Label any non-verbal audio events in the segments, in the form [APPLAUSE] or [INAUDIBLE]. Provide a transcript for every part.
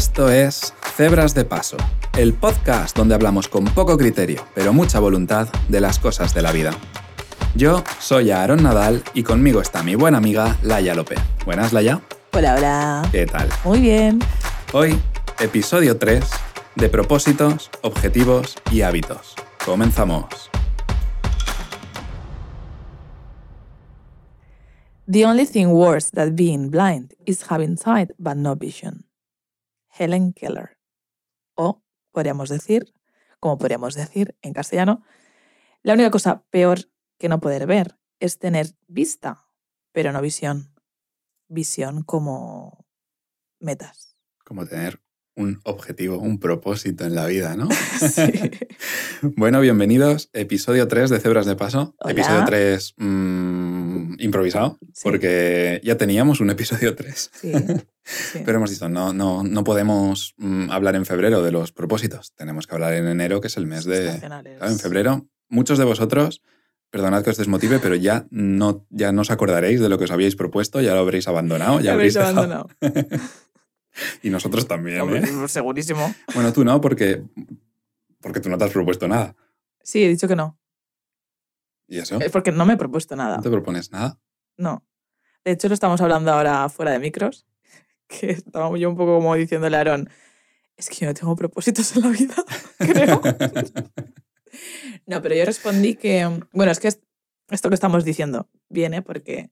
Esto es Cebras de Paso, el podcast donde hablamos con poco criterio, pero mucha voluntad de las cosas de la vida. Yo soy Aaron Nadal y conmigo está mi buena amiga Laia López. Buenas, Laia. Hola, hola. ¿Qué tal? Muy bien. Hoy, episodio 3 de propósitos, objetivos y hábitos. Comenzamos. The only thing worse than being blind is having sight but no vision. Helen Keller. O podríamos decir, como podríamos decir en castellano, la única cosa peor que no poder ver es tener vista, pero no visión. Visión como metas. Como tener un objetivo, un propósito en la vida, ¿no? [LAUGHS] Sí. [LAUGHS] bueno, bienvenidos. Episodio 3 de Cebras de Paso. Hola. Episodio 3 mm, improvisado, Sí. porque ya teníamos un episodio 3. Sí, sí. [LAUGHS] Pero hemos dicho, no, no, no podemos mm, hablar en febrero de los propósitos. Tenemos que hablar en enero, que es el mes de... Claro, en febrero, muchos de vosotros, perdonad que os desmotive, pero ya no, ya no os acordaréis de lo que os habíais propuesto, ya lo habréis abandonado, ya [LAUGHS] habéis habréis dejado. abandonado. [LAUGHS] Y nosotros también, Hombre, ¿eh? Segurísimo. Bueno, tú no, porque, porque tú no te has propuesto nada. Sí, he dicho que no. ¿Y eso? Es porque no me he propuesto nada. ¿No te propones nada? No. De hecho, lo estamos hablando ahora fuera de micros, [LAUGHS] que estaba yo un poco como diciéndole a Aaron, es que yo no tengo propósitos en la vida, [LAUGHS] creo. [LAUGHS] no, pero yo respondí que, bueno, es que es- esto que estamos diciendo viene porque,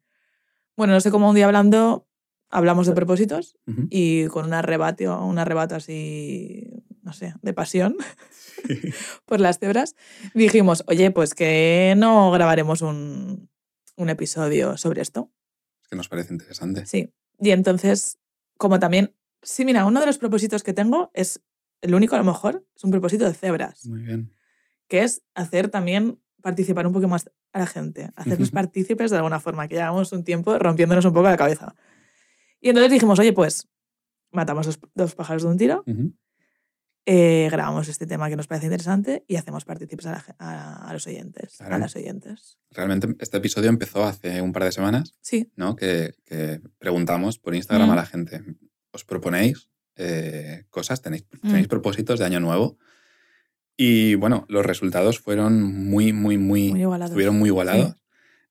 bueno, no sé cómo un día hablando hablamos de propósitos y con un arrebato, un arrebato así, no sé, de pasión [LAUGHS] por las cebras, dijimos, oye, pues que no grabaremos un, un episodio sobre esto. Es que nos parece interesante. Sí. Y entonces, como también, sí, mira, uno de los propósitos que tengo es, el único a lo mejor, es un propósito de cebras, Muy bien. que es hacer también participar un poco más a la gente, hacerlos Ujú. partícipes de alguna forma, que llevamos un tiempo rompiéndonos un poco la cabeza. Y entonces dijimos, oye, pues matamos dos, dos pájaros de un tiro, Ujú. Eh, grabamos este tema que nos parece interesante y hacemos partícipes a, los oyentes, a las oyentes. Realmente este episodio empezó hace un par de semanas, Sí, ¿no? Que, que preguntamos por Instagram Mm. a la gente, ¿os proponéis eh, cosas? ¿Tenéis, Mm. ¿Tenéis propósitos de año nuevo? Y bueno, los resultados fueron muy, muy, muy... muy igualados. estuvieron muy igualados.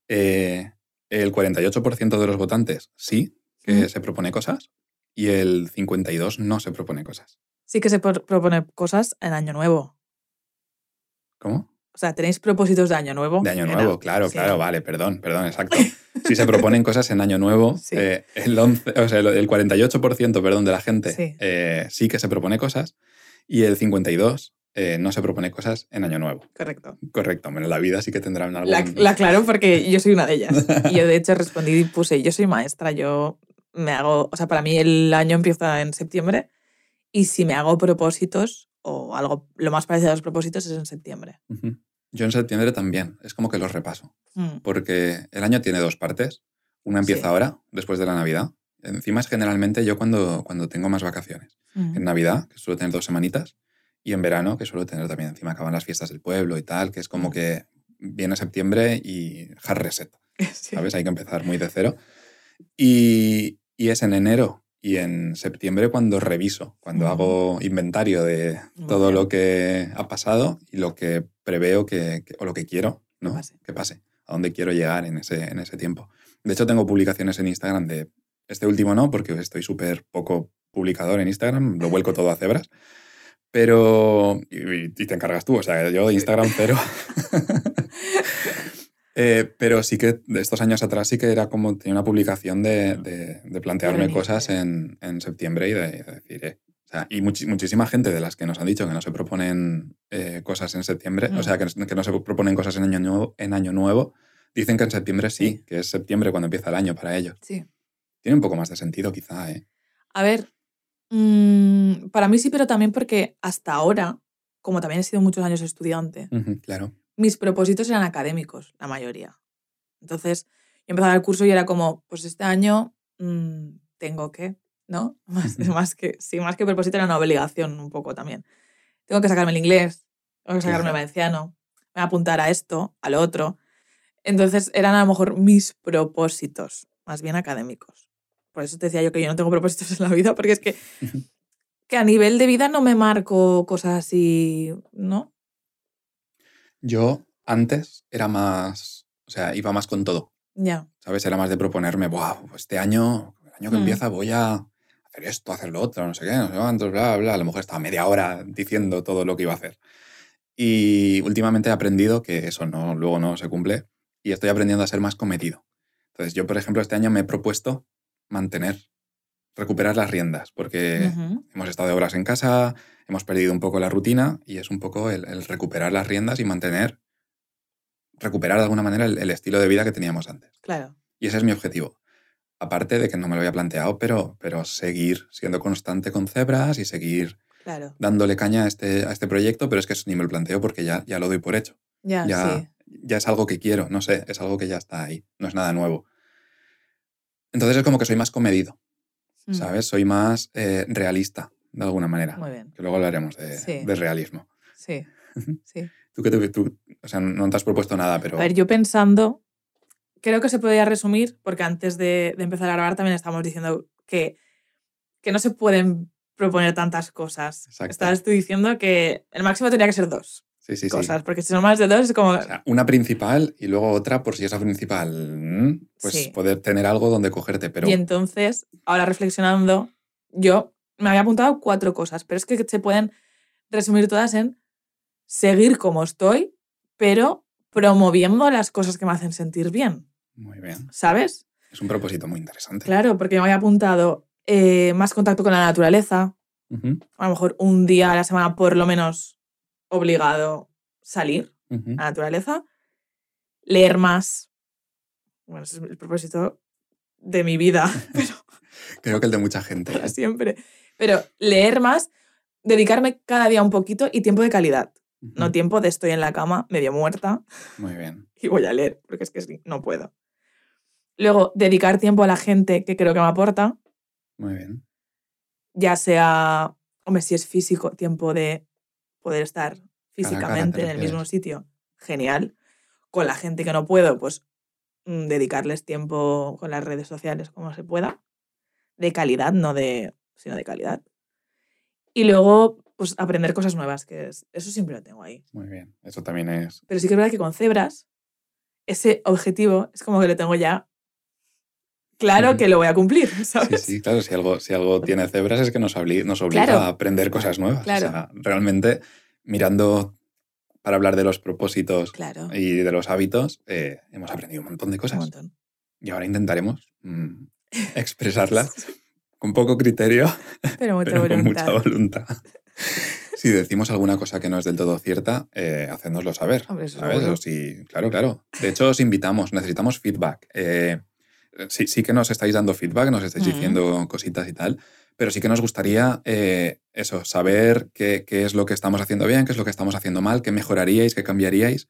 Eh, el 48% de los votantes sí que Mm. se propone cosas y el 52% no se propone cosas. Sí que se por- propone cosas en año nuevo. ¿Cómo? O sea, ¿tenéis propósitos de año nuevo? De año Era- nuevo, claro, sí. claro, vale, perdón, perdón, exacto. [LAUGHS] Si se proponen cosas en año nuevo, Sí. eh, el, 11 o sea, el- el 48% perdón, de la gente Sí. eh, sí que se propone cosas y el 52% eh, no se propone cosas en año nuevo. Correcto. Correcto, bueno, en la vida sí que tendrán algo. La, la aclaro porque [LAUGHS] yo soy una de ellas. Y yo, de hecho, respondí y puse, yo soy maestra, yo me hago, o sea, para mí el año empieza en septiembre y si me hago propósitos o algo, lo más parecido a los propósitos es en septiembre. Yo en septiembre también, es como que los repaso, Mm, porque el año tiene dos partes. Una empieza Sí. ahora, después de la Navidad. Encima es generalmente yo cuando, cuando tengo más vacaciones. mm. En Navidad, que suelo tener dos semanitas, y en verano, que suelo tener también, encima acaban las fiestas del pueblo y tal, que es como Mm. que viene septiembre y hard reset, [LAUGHS] Sí. ¿sabes? Hay que empezar muy de cero. Y, y es en enero y en septiembre cuando reviso, cuando Mm. hago inventario de Muy todo bien. lo que ha pasado y lo que preveo que, que- o lo que quiero ¿no? pase. que pase, a dónde quiero llegar en ese, en ese tiempo. De hecho, tengo publicaciones en Instagram de este último no, porque estoy súper poco publicador en Instagram, lo vuelco todo a cebras. Pero. Y, y te encargas tú, o sea, yo de Instagram cero. [LAUGHS] Eh, pero sí que de estos años atrás sí que era como tenía una publicación de, de- de plantearme cosas en, en septiembre y de, de decir. eh, o sea, y muchísima gente de las que nos han dicho que no se proponen eh, cosas en septiembre, Mm. o sea, que, que no se proponen cosas en año, nuevo, en año nuevo, dicen que en septiembre sí, que es septiembre cuando empieza el año para ellos. Sí. Tiene un poco más de sentido, quizá, ¿eh? A ver, mm, para mí sí, pero también porque hasta ahora, como también he sido muchos años estudiante, claro. Mis propósitos eran académicos, la mayoría. Entonces, yo empezaba el curso y era como, pues este año mm, tengo que, ¿no? [LAUGHS] Más, más que, sí, más que propósito era una obligación un poco también. Tengo que sacarme el inglés, tengo que sacarme el valenciano, me voy a apuntar a esto, al otro. Entonces, eran a lo mejor mis propósitos, más bien académicos. Por eso te decía yo que yo no tengo propósitos [LAUGHS] en la vida, porque es que [LAUGHS] que a nivel de vida no me marco cosas así, ¿no? Yo antes era más, o sea, iba más con todo. Ya. ¿Sabes? Era más de proponerme, Buah, pues este año, el año que Mm. empieza, voy a hacer esto, hacer lo otro, no sé qué, no sé cuántos, bla, bla. A lo mejor estaba media hora diciendo todo lo que iba a hacer. Y últimamente he aprendido que eso no, luego no se cumple y estoy aprendiendo a ser más cometido. Entonces, yo, por ejemplo, este año me he propuesto mantener, recuperar las riendas, porque hemos estado de horas en casa, hemos perdido un poco la rutina y es un poco el, el recuperar las riendas y mantener, recuperar de alguna manera el, el estilo de vida que teníamos antes. Claro. Y ese es mi objetivo. Aparte de que no me lo había planteado, pero, pero seguir siendo constante con cebras y seguir Claro. dándole caña a este, a este proyecto, pero es que eso ni me lo planteo porque ya, ya lo doy por hecho. Ya, Ya, sí. ya es algo que quiero, no sé, es algo que ya está ahí, no es nada nuevo. Entonces es como que soy más comedido, Mm. ¿sabes? Soy más eh, realista, de alguna manera. Muy bien. Que luego hablaremos de, Sí. de realismo. Sí. Sí. Tú que te- tú, o sea, no te has propuesto nada, pero... A ver, yo pensando, creo que se podría resumir, porque antes de, de empezar a grabar también estábamos diciendo que, que no se pueden proponer tantas cosas. Exacto. Estabas tú diciendo que el máximo tenía que ser dos sí, sí, sí. cosas, porque si son más de dos es como... O sea, una principal y luego otra, por si esa principal, mm, pues Sí. poder tener algo donde cogerte. Pero Y entonces, ahora reflexionando, yo me había apuntado cuatro cosas, pero es que se pueden resumir todas en seguir como estoy, pero promoviendo las cosas que me hacen sentir bien, muy bien. ¿sabes? Es un propósito muy interesante. Claro, porque me había apuntado eh, más contacto con la naturaleza, a lo mejor un día a la semana por lo menos obligado salir a la naturaleza, leer más. Bueno, ese es el propósito de mi vida, [LAUGHS] [LAUGHS] pero Creo que el de mucha gente. para siempre. Pero leer más, dedicarme cada día un poquito y tiempo de calidad. No tiempo de estoy en la cama medio muerta Muy bien. [LAUGHS] y voy a leer, porque es que sí, no puedo. Luego, dedicar tiempo a la gente que creo que me aporta, Muy bien. ya sea, hombre, si es físico, tiempo de poder estar físicamente te en el mismo sitio, genial. Con la gente que no puedo, pues mm, dedicarles tiempo con las redes sociales como se pueda. De calidad, no de, sino de calidad. Y luego, pues aprender cosas nuevas, que es, eso siempre lo tengo ahí. Muy bien. Eso también es. Pero sí que es verdad que con cebras, ese objetivo es como que lo tengo ya claro que lo voy a cumplir, Sí, ¿sabes? sí, claro. Si algo, si algo tiene cebras es que nos, obli- nos obliga Claro. a aprender cosas nuevas. Claro. O sea, realmente, mirando para hablar de los propósitos Claro. y de los hábitos, eh, hemos aprendido un montón de Un cosas. montón. Y ahora intentaremos mm, [LAUGHS] expresarlas con poco criterio, [LAUGHS] Pero mucha pero con mucha voluntad. [LAUGHS] Si decimos alguna cosa que no es del todo cierta, eh, saber. Hombre, eso ¿sabes? O si- claro, claro. De hecho, os invitamos, necesitamos feedback. Eh, sí, sí que nos estáis dando feedback, nos estáis Ujú. diciendo cositas y tal, pero sí que nos gustaría eh, eso, saber qué, qué es lo que estamos haciendo bien, qué es lo que estamos haciendo mal, qué mejoraríais, qué cambiaríais.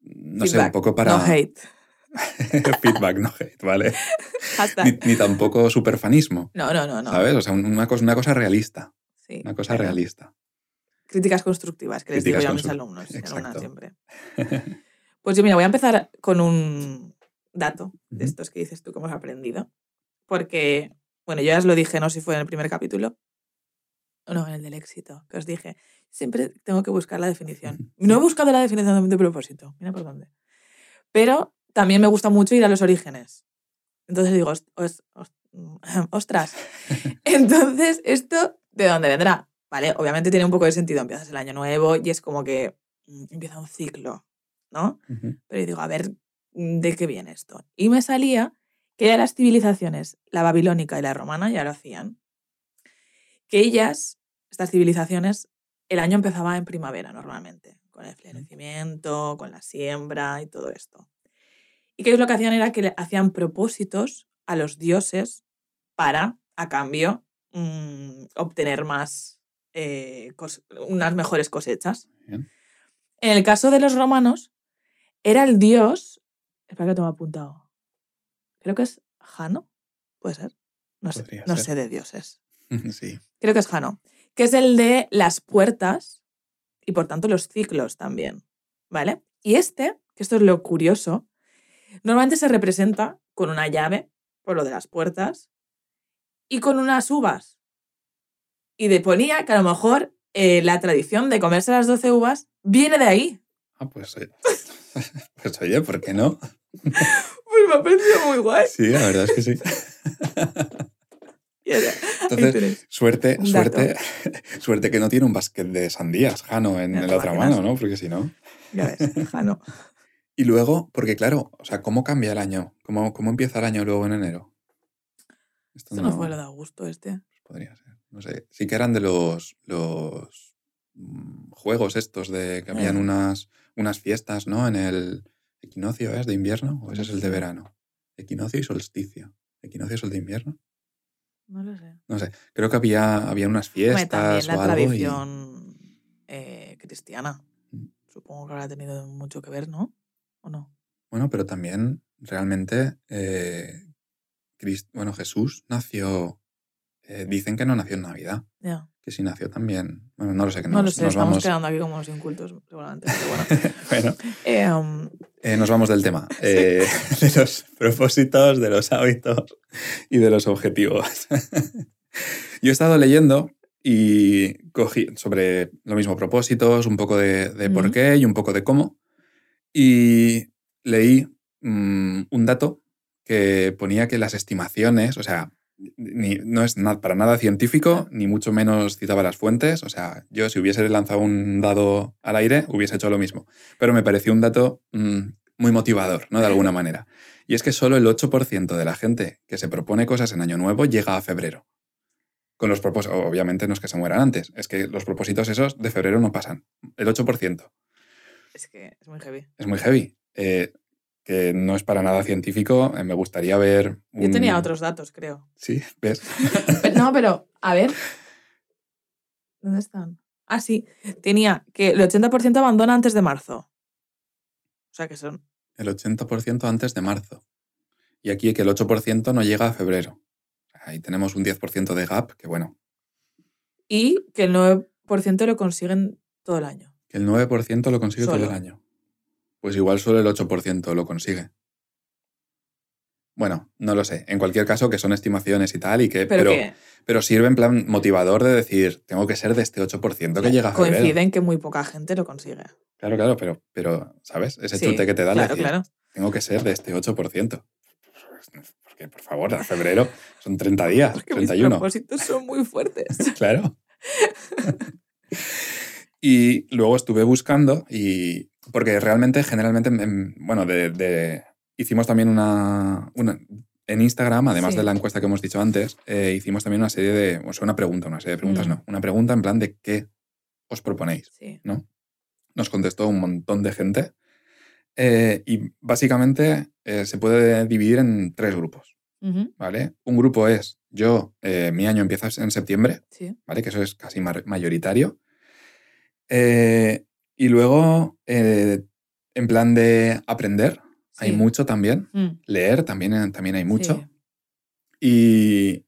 No sé, un Feedback, poco para... No hate. [LAUGHS] feedback, no hate, ¿vale? [LAUGHS] Ni, ni tampoco superfanismo, No, no, no, no. ¿sabes? O sea, una cosa, una cosa realista, Sí, una cosa claro. realista. Críticas constructivas, que les Críticas digo yo a mis alumnos. alumnas siempre. Pues yo, mira, voy a empezar con un dato de estos que dices tú que hemos aprendido. Porque, bueno, yo ya os lo dije, no sé si fue en el primer capítulo. o No, en el del éxito, que os dije. Siempre tengo que buscar la definición. No he buscado la definición de propósito, mira por dónde. Pero también me gusta mucho ir a los orígenes. Entonces digo, "Ost- os- os- [LAUGHS] ostras. [LAUGHS] Entonces, ¿esto de dónde vendrá? Vale, obviamente tiene un poco de sentido. Empiezas el año nuevo y es como que mm, empieza un ciclo, ¿no? Pero digo, a ver, mm, ¿de qué viene esto? Y me salía que ya las civilizaciones, la babilónica y la romana, ya lo hacían. Que ellas, estas civilizaciones, el año empezaba en primavera normalmente, con el florecimiento, con la siembra y todo esto. Y que ellos lo que hacían era que le hacían propósitos a los dioses para, a cambio, mm, obtener más, eh, unas mejores cosechas. Bien. En el caso de los romanos, era el dios. Espera que tengo apuntado. Creo que es Jano. ¿Puede ser? No sé, Podría no ser. sé de dioses. [LAUGHS] Sí. Creo que es Jano. Que es el de las puertas y por tanto los ciclos también. ¿Vale? Y este, que esto es lo curioso, normalmente se representa con una llave, por lo de las puertas, y con unas uvas. Y de ponía que a lo mejor eh, la tradición de comerse las 12 uvas viene de ahí. Ah, pues, oye, [LAUGHS] pues oye, ¿por qué no? [LAUGHS] Pues me ha parecido muy guay. Sí, la verdad es que sí. [LAUGHS] Entonces, suerte, suerte, [LAUGHS] suerte que no tiene un basquet de sandías, Jano, en, ¿Te en la otra mano, ¿no? Porque si no. Ya ves, Jano. Y luego, porque claro, o sea, ¿cómo cambia el año? ¿Cómo, cómo empieza el año luego en enero? Esto Esto no fue lo de Augusto este. podría ser. No sé. Sí que eran de los, los mm, juegos estos de que habían Ah. unas, unas fiestas, ¿no? En el equinoccio, ¿es de invierno? ¿O ese es el de verano? Equinoccio y solsticio. ¿Equinoccio es el de invierno? No lo sé. No sé. Creo que había, había unas fiestas también la o algo. y- tradición eh, cristiana. Mm. Supongo que habrá tenido mucho que ver, ¿no? ¿O no? Bueno, pero también realmente, eh, bueno, Jesús nació, eh, dicen que no nació en Navidad, Ya. Que sí nació también, bueno, no lo sé, que No, nos, lo sé, nos estamos vamos, quedando aquí como unos incultos, seguramente. Pero bueno. [LAUGHS] bueno, Eh, um, eh, nos vamos del tema, [LAUGHS] eh, de los propósitos, de los hábitos y de los objetivos. Yo he estado leyendo y cogí sobre lo mismo, propósitos, un poco de, de por qué y un poco de cómo, y leí mm, un dato que ponía que las estimaciones, o sea, ni- no es na- para nada científico, ni mucho menos citaba las fuentes. O sea, yo si hubiese lanzado un dado al aire, hubiese hecho lo mismo. Pero me pareció un dato mm, muy motivador, ¿no? De alguna [LAUGHS] manera. Y es que solo el 8% de la gente que se propone cosas en Año Nuevo llega a febrero. Con los propósitos, obviamente no es que se mueran antes, es que los propósitos esos de febrero no pasan. El 8%. es que es muy heavy. Es muy heavy. Eh, que no es para nada científico. eh, me gustaría ver. Yo tenía un- otros datos, creo. Sí, ¿ves? [LAUGHS] Pero- no, pero, a ver. ¿Dónde están? Ah, sí. Tenía que el 80% abandona antes de marzo. O sea que son. El 80% antes de marzo. Y aquí que el 8% no llega a febrero. Ahí tenemos un 10% de gap, que bueno, Y que el 9% lo consiguen todo el año. que el 9% lo consigue todo el año. Pues igual solo el 8% lo consigue. Bueno, no lo sé. En cualquier caso, que son estimaciones y tal, y que, Pero, pero, sirve en plan motivador de decir, tengo que ser de este 8% que llega a febrero. coinciden que muy poca gente lo consigue. Claro, claro, pero, pero ¿sabes? Ese Sí, chute que te da Claro, decir, claro. tengo que ser de este 8%. Porque, por favor, a febrero son 30 días, Porque mis 31. propósitos son muy fuertes. [LAUGHS] Claro. [LAUGHS] y luego estuve buscando y... Porque realmente, generalmente, em, bueno, de, de- hicimos también una, una- En Instagram, además Sí. de la encuesta que hemos dicho antes, eh, hicimos también una serie de... O sea, una pregunta, una serie de preguntas, Mm. no. Una pregunta en plan de qué os proponéis. Sí. ¿no? Nos contestó un montón de gente. eh, y básicamente eh, se puede dividir en tres grupos, ¿vale? Un grupo es yo, mi año empieza en septiembre, Sí. ¿vale? Que eso es casi mayoritario. Eh, y luego, eh, en plan de aprender, hay mucho también. Mm, Leer también, también hay mucho. sí. Y,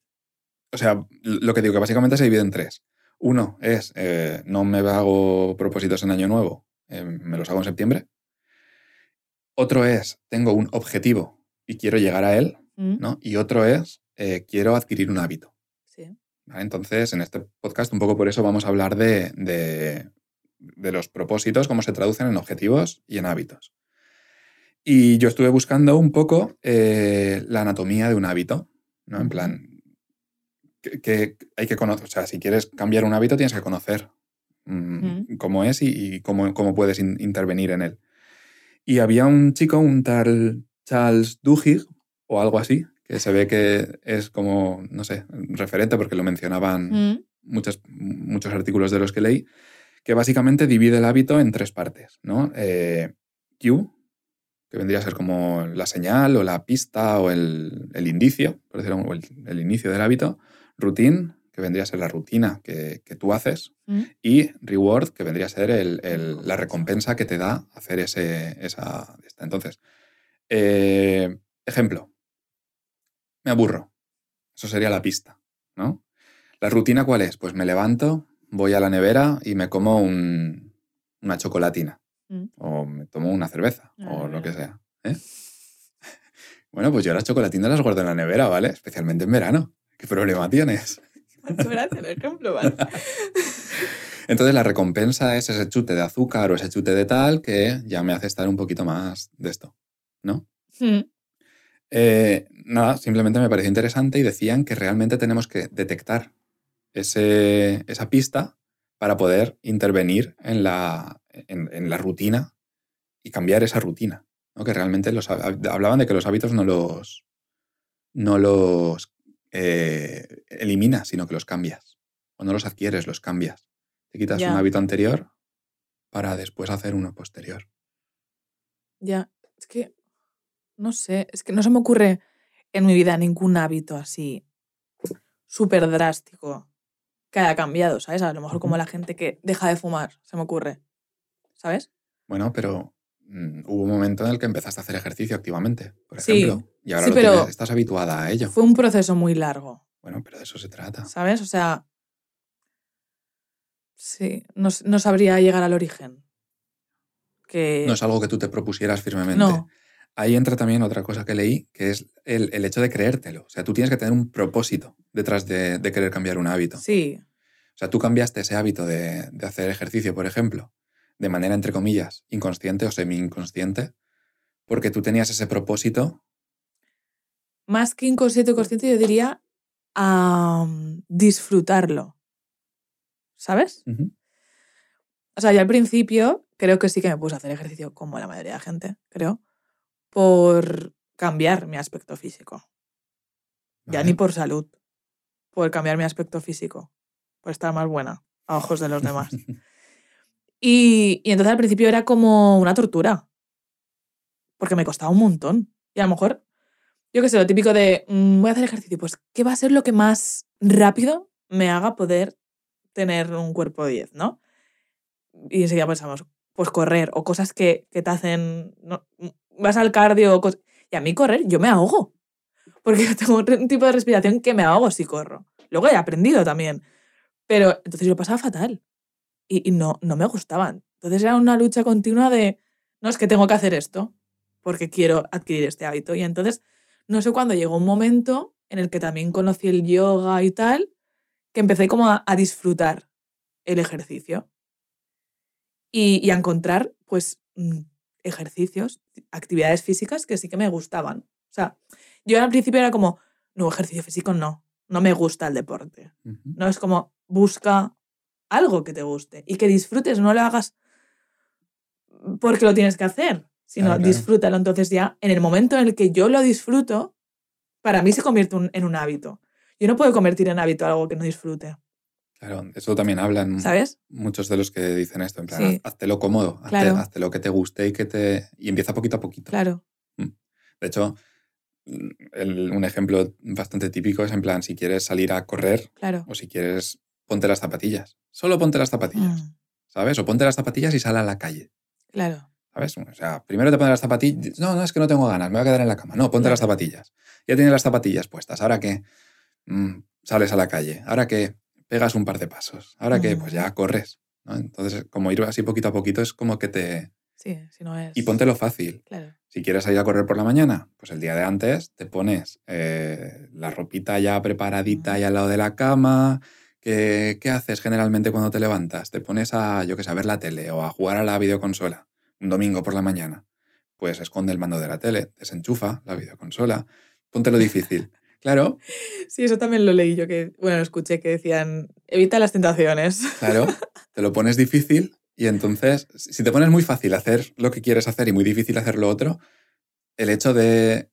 o sea, lo que digo que básicamente se divide en tres. Uno es, eh, no me hago propósitos en año nuevo, eh, me los hago en septiembre. Otro es, tengo un objetivo y quiero llegar a él, Mm, ¿no? Y otro es, eh, quiero adquirir un hábito. Sí. ¿vale? Entonces, en este podcast, un poco por eso vamos a hablar de, de- de los propósitos, cómo se traducen en objetivos y en hábitos. Y yo estuve buscando un poco eh, la anatomía de un hábito, ¿no? En plan, que, que hay que conocer, o sea, si quieres cambiar un hábito tienes que conocer mm, cómo es y, y cómo, cómo puedes in- intervenir en él. Y había un chico, un tal Charles Duhigg, o algo así, que se ve que es como, no sé, referente porque lo mencionaban Mm, muchos, muchos artículos de los que leí, que básicamente divide el hábito en tres partes, ¿no? Eh, Q, que vendría a ser como la señal o la pista o el, el indicio, por decirlo, o el, el inicio del hábito. Routine, que vendría a ser la rutina que, que tú haces. mm, Y reward, que vendría a ser el- el- la recompensa que te da hacer ese, esa... esta. Entonces, eh, ejemplo, me aburro. Eso sería la pista, ¿no? ¿La rutina cuál es? Pues me levanto, voy a la nevera y me como un- una chocolatina. Mm. O me tomo una cerveza, o lo nevera. que sea. ¿eh? [LAUGHS] Bueno, pues yo las chocolatinas las guardo en la nevera, ¿vale? Especialmente en verano. ¿Qué problema tienes? Ejemplo, ¿vale? [LAUGHS] Entonces la recompensa es ese chute de azúcar o ese chute de tal que ya me hace estar un poquito más de esto, ¿no? Mm, Eh, nada, simplemente me pareció interesante y decían que realmente tenemos que detectar ese- esa pista para poder intervenir en la, en, en la rutina y cambiar esa rutina. ¿no? Que realmente los, hab- hablaban de que los hábitos no los, no los eh, eliminas, sino que los cambias. O no los adquieres, los cambias. Te quitas un hábito anterior para después hacer uno posterior. Ya, es que no sé, es que no se me ocurre en mi vida ningún hábito así súper drástico que haya cambiado, ¿sabes? A lo mejor como la gente que deja de fumar, se me ocurre, ¿sabes? Bueno, pero mm, hubo un momento en el que empezaste a hacer ejercicio activamente, por Sí, ejemplo. Y ahora sí, lo pero tienes- estás habituada a ello. Fue un proceso muy largo, Bueno, pero de eso se trata. ¿sabes? O sea, sí, no, no sabría llegar al origen. Que No es algo que tú te propusieras firmemente. no, Ahí entra también otra cosa que leí, que es el, el hecho de creértelo. O sea, tú tienes que tener un propósito detrás de, de querer cambiar un hábito. sí, O sea, tú cambiaste ese hábito de, de hacer ejercicio, por ejemplo, de manera, entre comillas, inconsciente o semi-inconsciente, porque tú tenías ese propósito. más que inconsciente o consciente, yo diría a disfrutarlo, ¿sabes? O sea, yo al principio creo que sí que me puse a hacer ejercicio, como la mayoría de la gente, creo, por cambiar mi aspecto físico. Ya ni por salud, por cambiar mi aspecto físico, por estar más buena a ojos de los demás. [LAUGHS] Y, y entonces al principio era como una tortura, porque me costaba un montón. Y a lo mejor, yo qué sé, lo típico de mm, voy a hacer ejercicio, pues ¿qué va a ser lo que más rápido me haga poder tener un cuerpo 10, ¿no? Y enseguida pensamos, pues correr o cosas que, que te hacen, no, vas al cardio, y a mí correr, yo me ahogo, porque [LAUGHS] tengo un tipo de respiración que me ahogo si corro. Luego he aprendido también, pero entonces yo pasaba fatal y, y no, no me gustaban. Entonces era una lucha continua de, no, es que tengo que hacer esto porque quiero adquirir este hábito. Y entonces, no sé cuándo llegó un momento en el que también conocí el yoga y tal, que empecé como a, a disfrutar el ejercicio y, y a encontrar, pues, mm, ejercicios, actividades físicas que sí que me gustaban. O sea, yo al principio era como, no, ejercicio físico no, no me gusta el deporte. No es como busca algo que te guste y que disfrutes, no lo hagas porque lo tienes que hacer, sino Claro, claro. disfrútalo. Entonces ya en el momento en el que yo lo disfruto, para mí se convierte un- en un hábito. Yo no puedo convertir en hábito algo que no disfrute, Claro, eso también hablan ¿sabes? muchos de los que dicen esto, en plan, Sí. "Haz- hazte cómodo, hazte, Claro. hazte lo que te guste y que te... Y empieza poquito a poquito. Claro, De hecho, mm, el- un ejemplo bastante típico es en plan, si quieres salir a correr claro. o si quieres, ponte las zapatillas. Solo ponte las zapatillas, Mm, ¿sabes? O ponte las zapatillas y sal a la calle, claro, ¿sabes? O sea, primero te pones las zapatillas. No, no, es que no tengo ganas, me voy a quedar en la cama. No, ponte las zapatillas. Ya tienes las zapatillas puestas. Ahora que mm, sales a la calle, ahora que pegas un par de pasos, ahora que pues ya corres. ¿no? Entonces, como ir así poquito a poquito es como que te... sí, si no es... Y póntelo fácil. Claro, Si quieres salir a correr por la mañana, pues el día de antes te pones eh, la ropita ya preparadita ahí al lado de la cama. ¿Qué, qué haces generalmente cuando te levantas? Te pones a, yo qué sé, a ver la tele o a jugar a la videoconsola un domingo por la mañana. Pues esconde el mando de la tele, desenchufa la videoconsola, póntelo difícil. Claro, Sí, eso también lo leí yo, que, bueno, lo escuché que decían, evita las tentaciones. claro, te lo pones difícil y entonces, si te pones muy fácil hacer lo que quieres hacer y muy difícil hacer lo otro, el hecho de...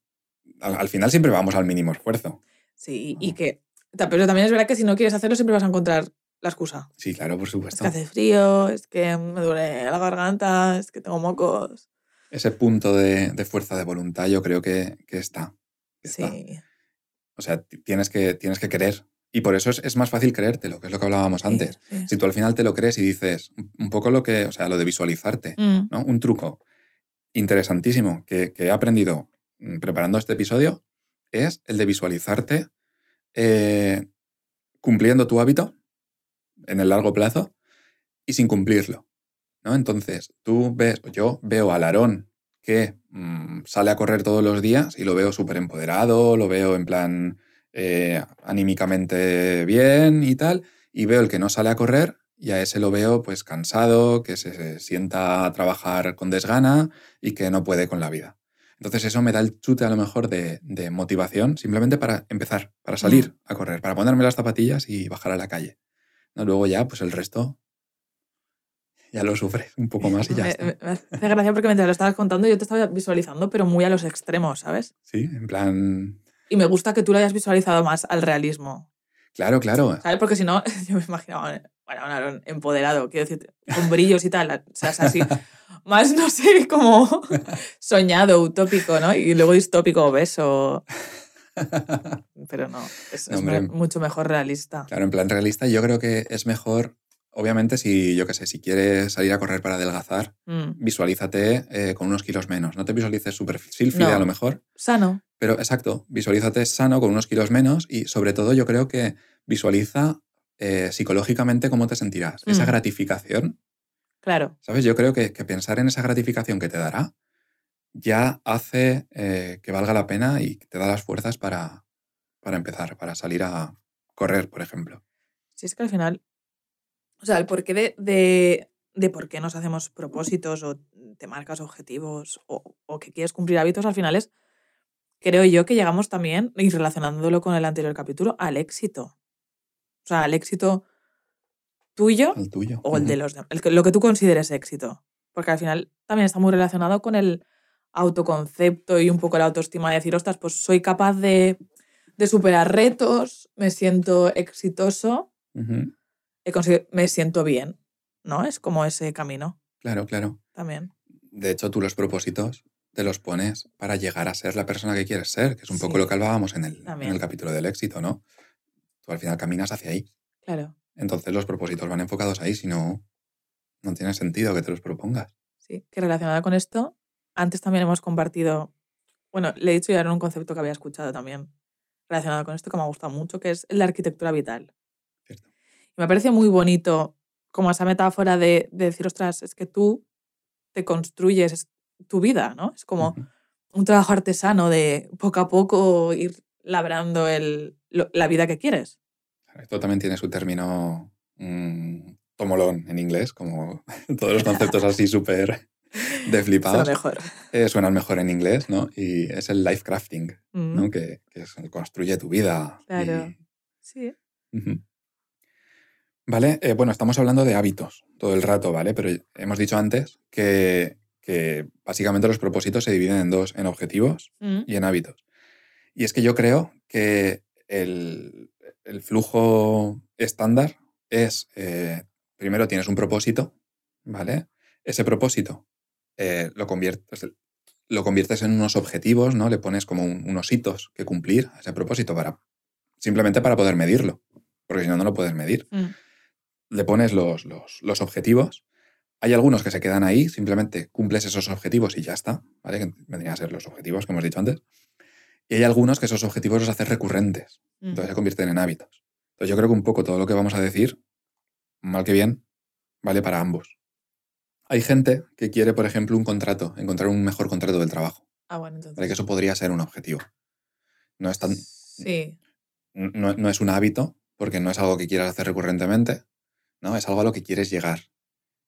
Al, al final siempre vamos al mínimo esfuerzo. Sí, y que, ta- pero también es verdad que si no quieres hacerlo siempre vas a encontrar la excusa. Sí, claro, por Es supuesto. que hace frío, es que me duele la garganta, es que tengo mocos. Ese punto de, de fuerza de voluntad yo creo que, que está. que está. O sea, ti- tienes que, tienes que querer. Y por eso es, es más fácil creértelo, que es lo que hablábamos sí, antes. sí. Si tú al final te lo crees y dices un- poco lo que, o sea, lo de visualizarte, Mm, ¿no? Un truco interesantísimo que, que he aprendido mm, preparando este episodio es el de visualizarte eh, cumpliendo tu hábito en el largo plazo y sin cumplirlo. ¿no? Entonces, tú ves, yo veo al Aarón que mm, sale a correr todos los días y lo veo súper empoderado, lo veo en plan eh, anímicamente bien y tal, y veo el que no sale a correr y a ese lo veo pues cansado, que se sienta a trabajar con desgana y que no puede con la vida. Entonces eso me da el chute a lo mejor de, de motivación simplemente para empezar, para salir Mm. a correr, para ponerme las zapatillas y bajar a la calle. ¿No? Luego ya, pues el resto ya lo sufres un poco más y ya me, está. me- hace gracia porque mientras lo estabas contando yo te estaba visualizando, pero muy a los extremos, ¿sabes? Sí, en plan, Y me gusta que tú lo hayas visualizado más al realismo, claro, claro. ¿sabes? Porque si no, [LAUGHS] yo me imaginaba, bueno, un Aaron empoderado, quiero decir, con brillos y tal, o sea, es así, [LAUGHS] más, no sé, como soñado, utópico, ¿no? Y luego distópico, obeso, [LAUGHS] pero no, es, No, es mucho mejor realista. Claro, en plan realista, yo creo que es mejor, obviamente, si yo qué sé, si quieres salir a correr para adelgazar, Mm. visualízate eh, con unos kilos menos. No te visualices súper sílfide No. a lo mejor, Sano, pero exacto, visualízate sano con unos kilos menos y sobre todo yo creo que visualiza eh, psicológicamente cómo te sentirás. Esa Mm. gratificación, claro. ¿sabes? Yo creo que, que pensar en esa gratificación que te dará ya hace eh, que valga la pena y te da las fuerzas para, para empezar, para salir a correr, por ejemplo. Si es que al final, o sea, el porqué de, de, de por qué nos hacemos propósitos o te marcas objetivos o, o que quieres cumplir hábitos, al final es, creo yo, que llegamos también, y relacionándolo con el anterior capítulo, al éxito. O sea, al éxito tuyo El tuyo. o el de los demás, lo que tú consideres éxito. Porque al final también está muy relacionado con el autoconcepto y un poco la autoestima de decir, ostras, pues soy capaz de, de superar retos, me siento exitoso consi- me siento bien, ¿no? Es como ese camino Claro, claro. también. De hecho, tú los propósitos te los pones para llegar a ser la persona que quieres ser, que es un poco lo que hablábamos en el, en el capítulo del éxito, ¿no? Tú al final caminas hacia ahí. Claro, Entonces los propósitos van enfocados ahí, si no, no tiene sentido que te los propongas. sí. Que relacionada con esto, antes también hemos compartido, bueno, le he dicho ya en un concepto que había escuchado también, relacionado con esto que me ha gustado mucho, que es de arquitectura vital. Y me parece muy bonito como esa metáfora de, de decir, ostras, es que tú te construyes es tu vida, ¿no? Es como un trabajo artesano de poco a poco ir labrando el, lo- la vida que quieres. Esto también tiene su término mm, tomolón en inglés, como [LAUGHS] todos los conceptos así súper de flipados. mejor. eh, suenan mejor en inglés, ¿no? Y es el life crafting, Mm, ¿no? Que, que es el construye tu vida. y- Claro. Sí. Ujú. Vale, eh, bueno, estamos hablando de hábitos todo el rato, ¿vale? Pero hemos dicho antes que, que básicamente los propósitos se dividen en dos, en objetivos Mm, y en hábitos. Y es que yo creo que el, el flujo estándar es, eh, primero tienes un propósito, ¿vale? Ese propósito eh, lo, conviertes, lo conviertes en unos objetivos, ¿no? Le pones como un- unos hitos que cumplir a ese propósito para, simplemente para poder medirlo, porque si no, no lo puedes medir. mm, Le pones los, los, los objetivos. Hay algunos que se quedan ahí, simplemente cumples esos objetivos y ya está, ¿vale? Que vendrían a ser los objetivos que hemos dicho antes. Y hay algunos que esos objetivos los haces recurrentes, mm. entonces se convierten en hábitos. Entonces yo creo que un poco todo lo que vamos a decir, mal que bien, vale para ambos. Hay gente que quiere, por ejemplo, un contrato, encontrar un mejor contrato del trabajo, Ah, bueno, entonces. ¿vale? Que eso podría ser un objetivo. No es, tan, Sí. no, no es un hábito, porque no es algo que quieras hacer recurrentemente, ¿no? Es algo a lo que quieres llegar.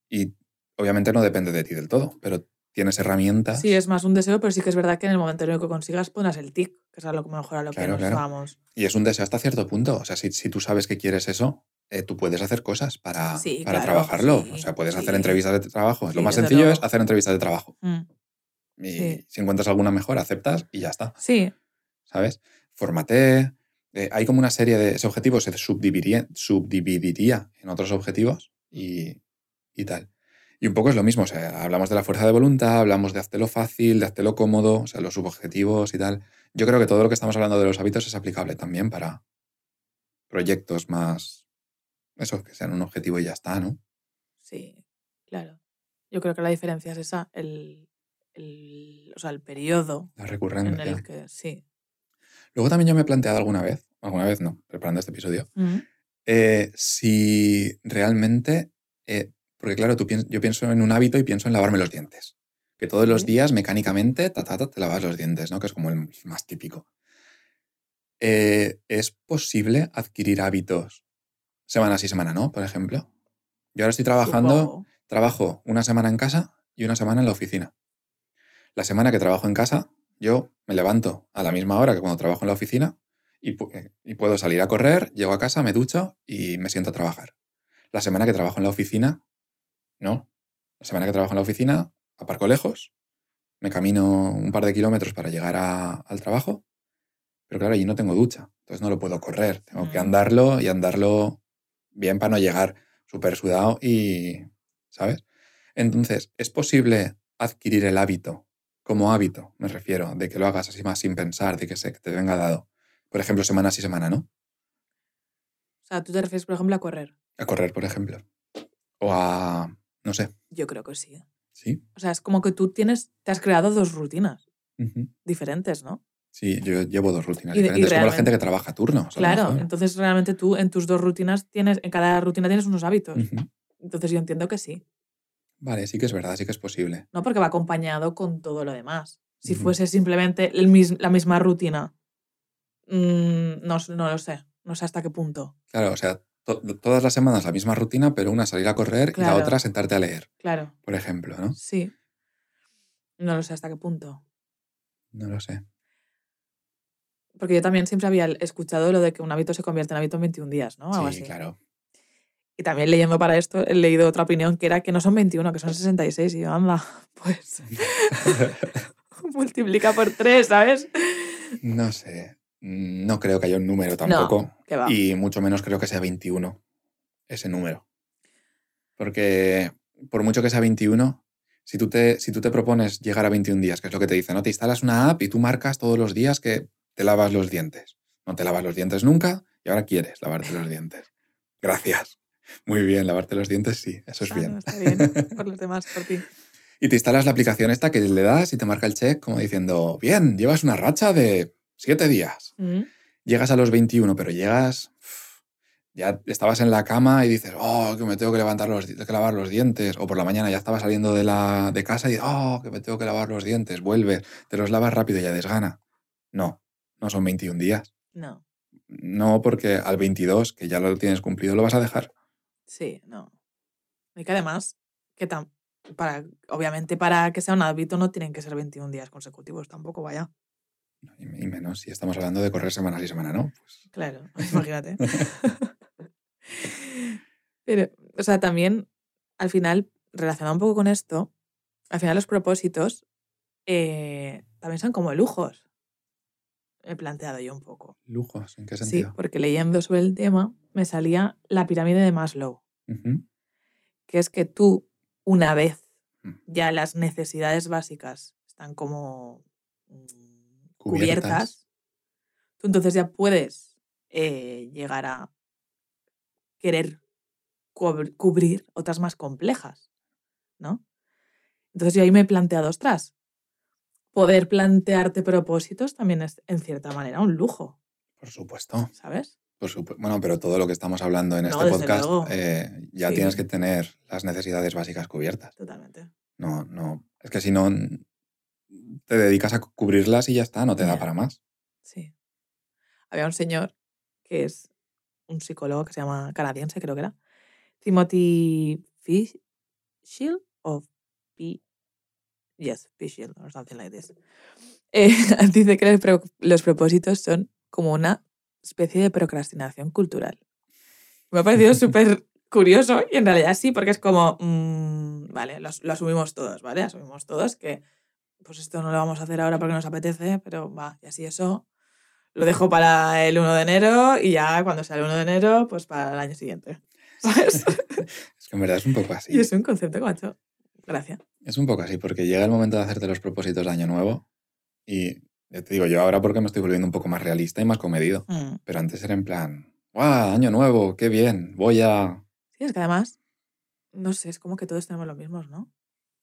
Y obviamente no depende de ti del todo, pero tienes herramientas. Sí, es más un deseo, pero sí que es verdad que en el momento en el que consigas pones el tic, que es a lo mejor a lo Claro, que nos claro. vamos. Y es un deseo hasta cierto punto. O sea, si, si tú sabes que quieres eso, eh, tú puedes hacer cosas para, Sí, para claro, trabajarlo. sí, o sea, puedes sí. hacer entrevistas de trabajo. Lo más sencillo es hacer entrevistas de trabajo. Mm, Y si encuentras alguna mejor, aceptas y ya está. Sí, ¿Sabes? Formate. Eh, hay como una serie de. Ese objetivo se subdividiría, subdividiría en otros objetivos y, y tal. Y un poco es lo mismo. O sea, hablamos de la fuerza de voluntad, hablamos de háztelo fácil, de háztelo cómodo, o sea, los subobjetivos y tal. Yo creo que todo lo que estamos hablando de los hábitos es aplicable también para proyectos más. Eso, que sean un objetivo y ya está, ¿no? sí, claro. Yo creo que la diferencia es esa, el, el, o sea, el periodo La en recurrencia. el que sí. Luego también yo me he planteado alguna vez, alguna vez no, preparando este episodio, Mm, eh, si realmente, eh, porque claro, tú piens- yo pienso en un hábito y pienso en lavarme los dientes. Que todos los días mecánicamente ta, ta, ta, te lavas los dientes, ¿no? Que es como el más típico. Eh, ¿Es posible adquirir hábitos semana sí, semana no, por ejemplo? Yo ahora estoy trabajando, Supongo. trabajo una semana en casa y una semana en la oficina. La semana que trabajo en casa, yo me levanto a la misma hora que cuando trabajo en la oficina y, eh, y puedo salir a correr, llego a casa, me ducho y me siento a trabajar. La semana que trabajo en la oficina, no. La semana que trabajo en la oficina, aparco lejos, me camino un par de kilómetros para llegar a- al trabajo, pero claro, allí no tengo ducha, entonces no lo puedo correr, tengo que Mm. andarlo y andarlo bien para no llegar súper sudado y, ¿sabes? Entonces, ¿es posible adquirir el hábito, como hábito, me refiero, de que lo hagas así más sin pensar, de que se que te venga dado? Por ejemplo, semana sí, semana no. O sea, tú te refieres, por ejemplo, a correr. A correr, por ejemplo. O a, no sé, Yo creo que sí. ¿sí? O sea, es como que tú tienes, te has creado dos rutinas diferentes, ¿no? Sí, yo llevo dos rutinas Y de- y diferentes. como la gente que trabaja a turnos. Claro, entonces realmente tú en tus dos rutinas tienes, en cada rutina tienes unos hábitos. Entonces yo entiendo que sí, Vale, sí que es verdad, sí que es posible. ¿no? Porque va acompañado con todo lo demás. Si fuese simplemente el mis- la misma rutina, mm, no, no lo sé. No sé hasta qué punto. Claro, o sea, to- todas las semanas la misma rutina, pero una salir a correr y la otra sentarte a leer, Claro, por ejemplo, ¿no? sí. No lo sé hasta qué punto. No lo sé. Porque yo también siempre había escuchado lo de que un hábito se convierte en hábito en 21 días, ¿no? Algo sí, así. claro. Y también leyendo para esto, he leído otra opinión que era que no son 21, que son 66. Y yo, anda, pues [LAUGHS] multiplica por 3, ¿sabes? no sé. No creo que haya un número tampoco. que va. Y mucho menos creo que sea 21 ese número. Porque por mucho que sea 21, si tú, te, si tú te propones llegar a 21 días, que es lo que te dice, ¿no? Te instalas una app y tú marcas todos los días que te lavas los dientes. No te lavas los dientes nunca y ahora quieres lavarte los dientes. Gracias. Muy bien, lavarte los dientes, sí, eso es Ah, bien. no, está bien. [LAUGHS] Por los demás, por ti. Y te instalas la aplicación esta que le das y te marca el check como diciendo, bien, llevas una racha de 7 días. Mm, Llegas a los 21, pero llegas, ya estabas en la cama y dices, oh, que me tengo que levantar los, que lavar los dientes. O por la mañana ya estabas saliendo de, la, de casa y, oh, que me tengo que lavar los dientes. Vuelves, te los lavas rápido y ya desgana. No, no son 21 días. No, No, porque al 22, que ya lo tienes cumplido, lo vas a dejar. Sí, no. Y que además, que tam- para, obviamente para que sea un hábito no tienen que ser 21 días consecutivos tampoco, vaya. Y y menos si estamos hablando de correr semana sí, semana no. Pues, Claro, [LAUGHS] imagínate. [LAUGHS] Pero, o sea, también, al final, relacionado un poco con esto, al final los propósitos eh, también son como lujos. He planteado yo un poco. lujos, ¿en qué Sí, sentido? porque leyendo sobre el tema me salía la pirámide de Maslow, Que es que tú, una vez Mm. ya las necesidades básicas están como mm, Cubiertas. cubiertas, tú entonces ya puedes eh, llegar a querer cubr- cubrir otras más complejas, ¿no? Entonces yo ahí me he planteado, ostras, poder plantearte propósitos también es en cierta manera un lujo, Por supuesto. ¿sabes? Por bueno, pero todo lo que estamos hablando en No, este podcast, eh, ya Sí. tienes que tener las necesidades básicas cubiertas. Totalmente. No, no. Es que si no, te dedicas a cu- cubrirlas y ya está, no te da para más. Sí. Había un señor que es un psicólogo que se llama canadiense, creo que era, Timothy Fischel o P. Yes, Fischel or something like this. Eh, [LAUGHS] dice que los, pro- los propósitos son como una especie de procrastinación cultural. Me ha parecido súper curioso y en realidad sí, porque es como, mm, vale, lo, lo asumimos todos, ¿vale? Asumimos todos que pues esto no lo vamos a hacer ahora porque nos apetece, pero va, y así eso lo dejo para el 1 de enero y ya cuando sea el 1 de enero, pues para el año siguiente. [LAUGHS] ¿Sabes? Es que en verdad es un poco así. y es un concepto que me ha hecho gracia. Es un poco así, porque llega el momento de hacerte los propósitos de año nuevo y ya te digo yo ahora porque me estoy volviendo un poco más realista y más comedido. Mm. Pero antes era en plan, ¡guau! Año nuevo, qué bien, voy a... Sí, es que además, no sé, es como que todos tenemos los mismos, ¿no?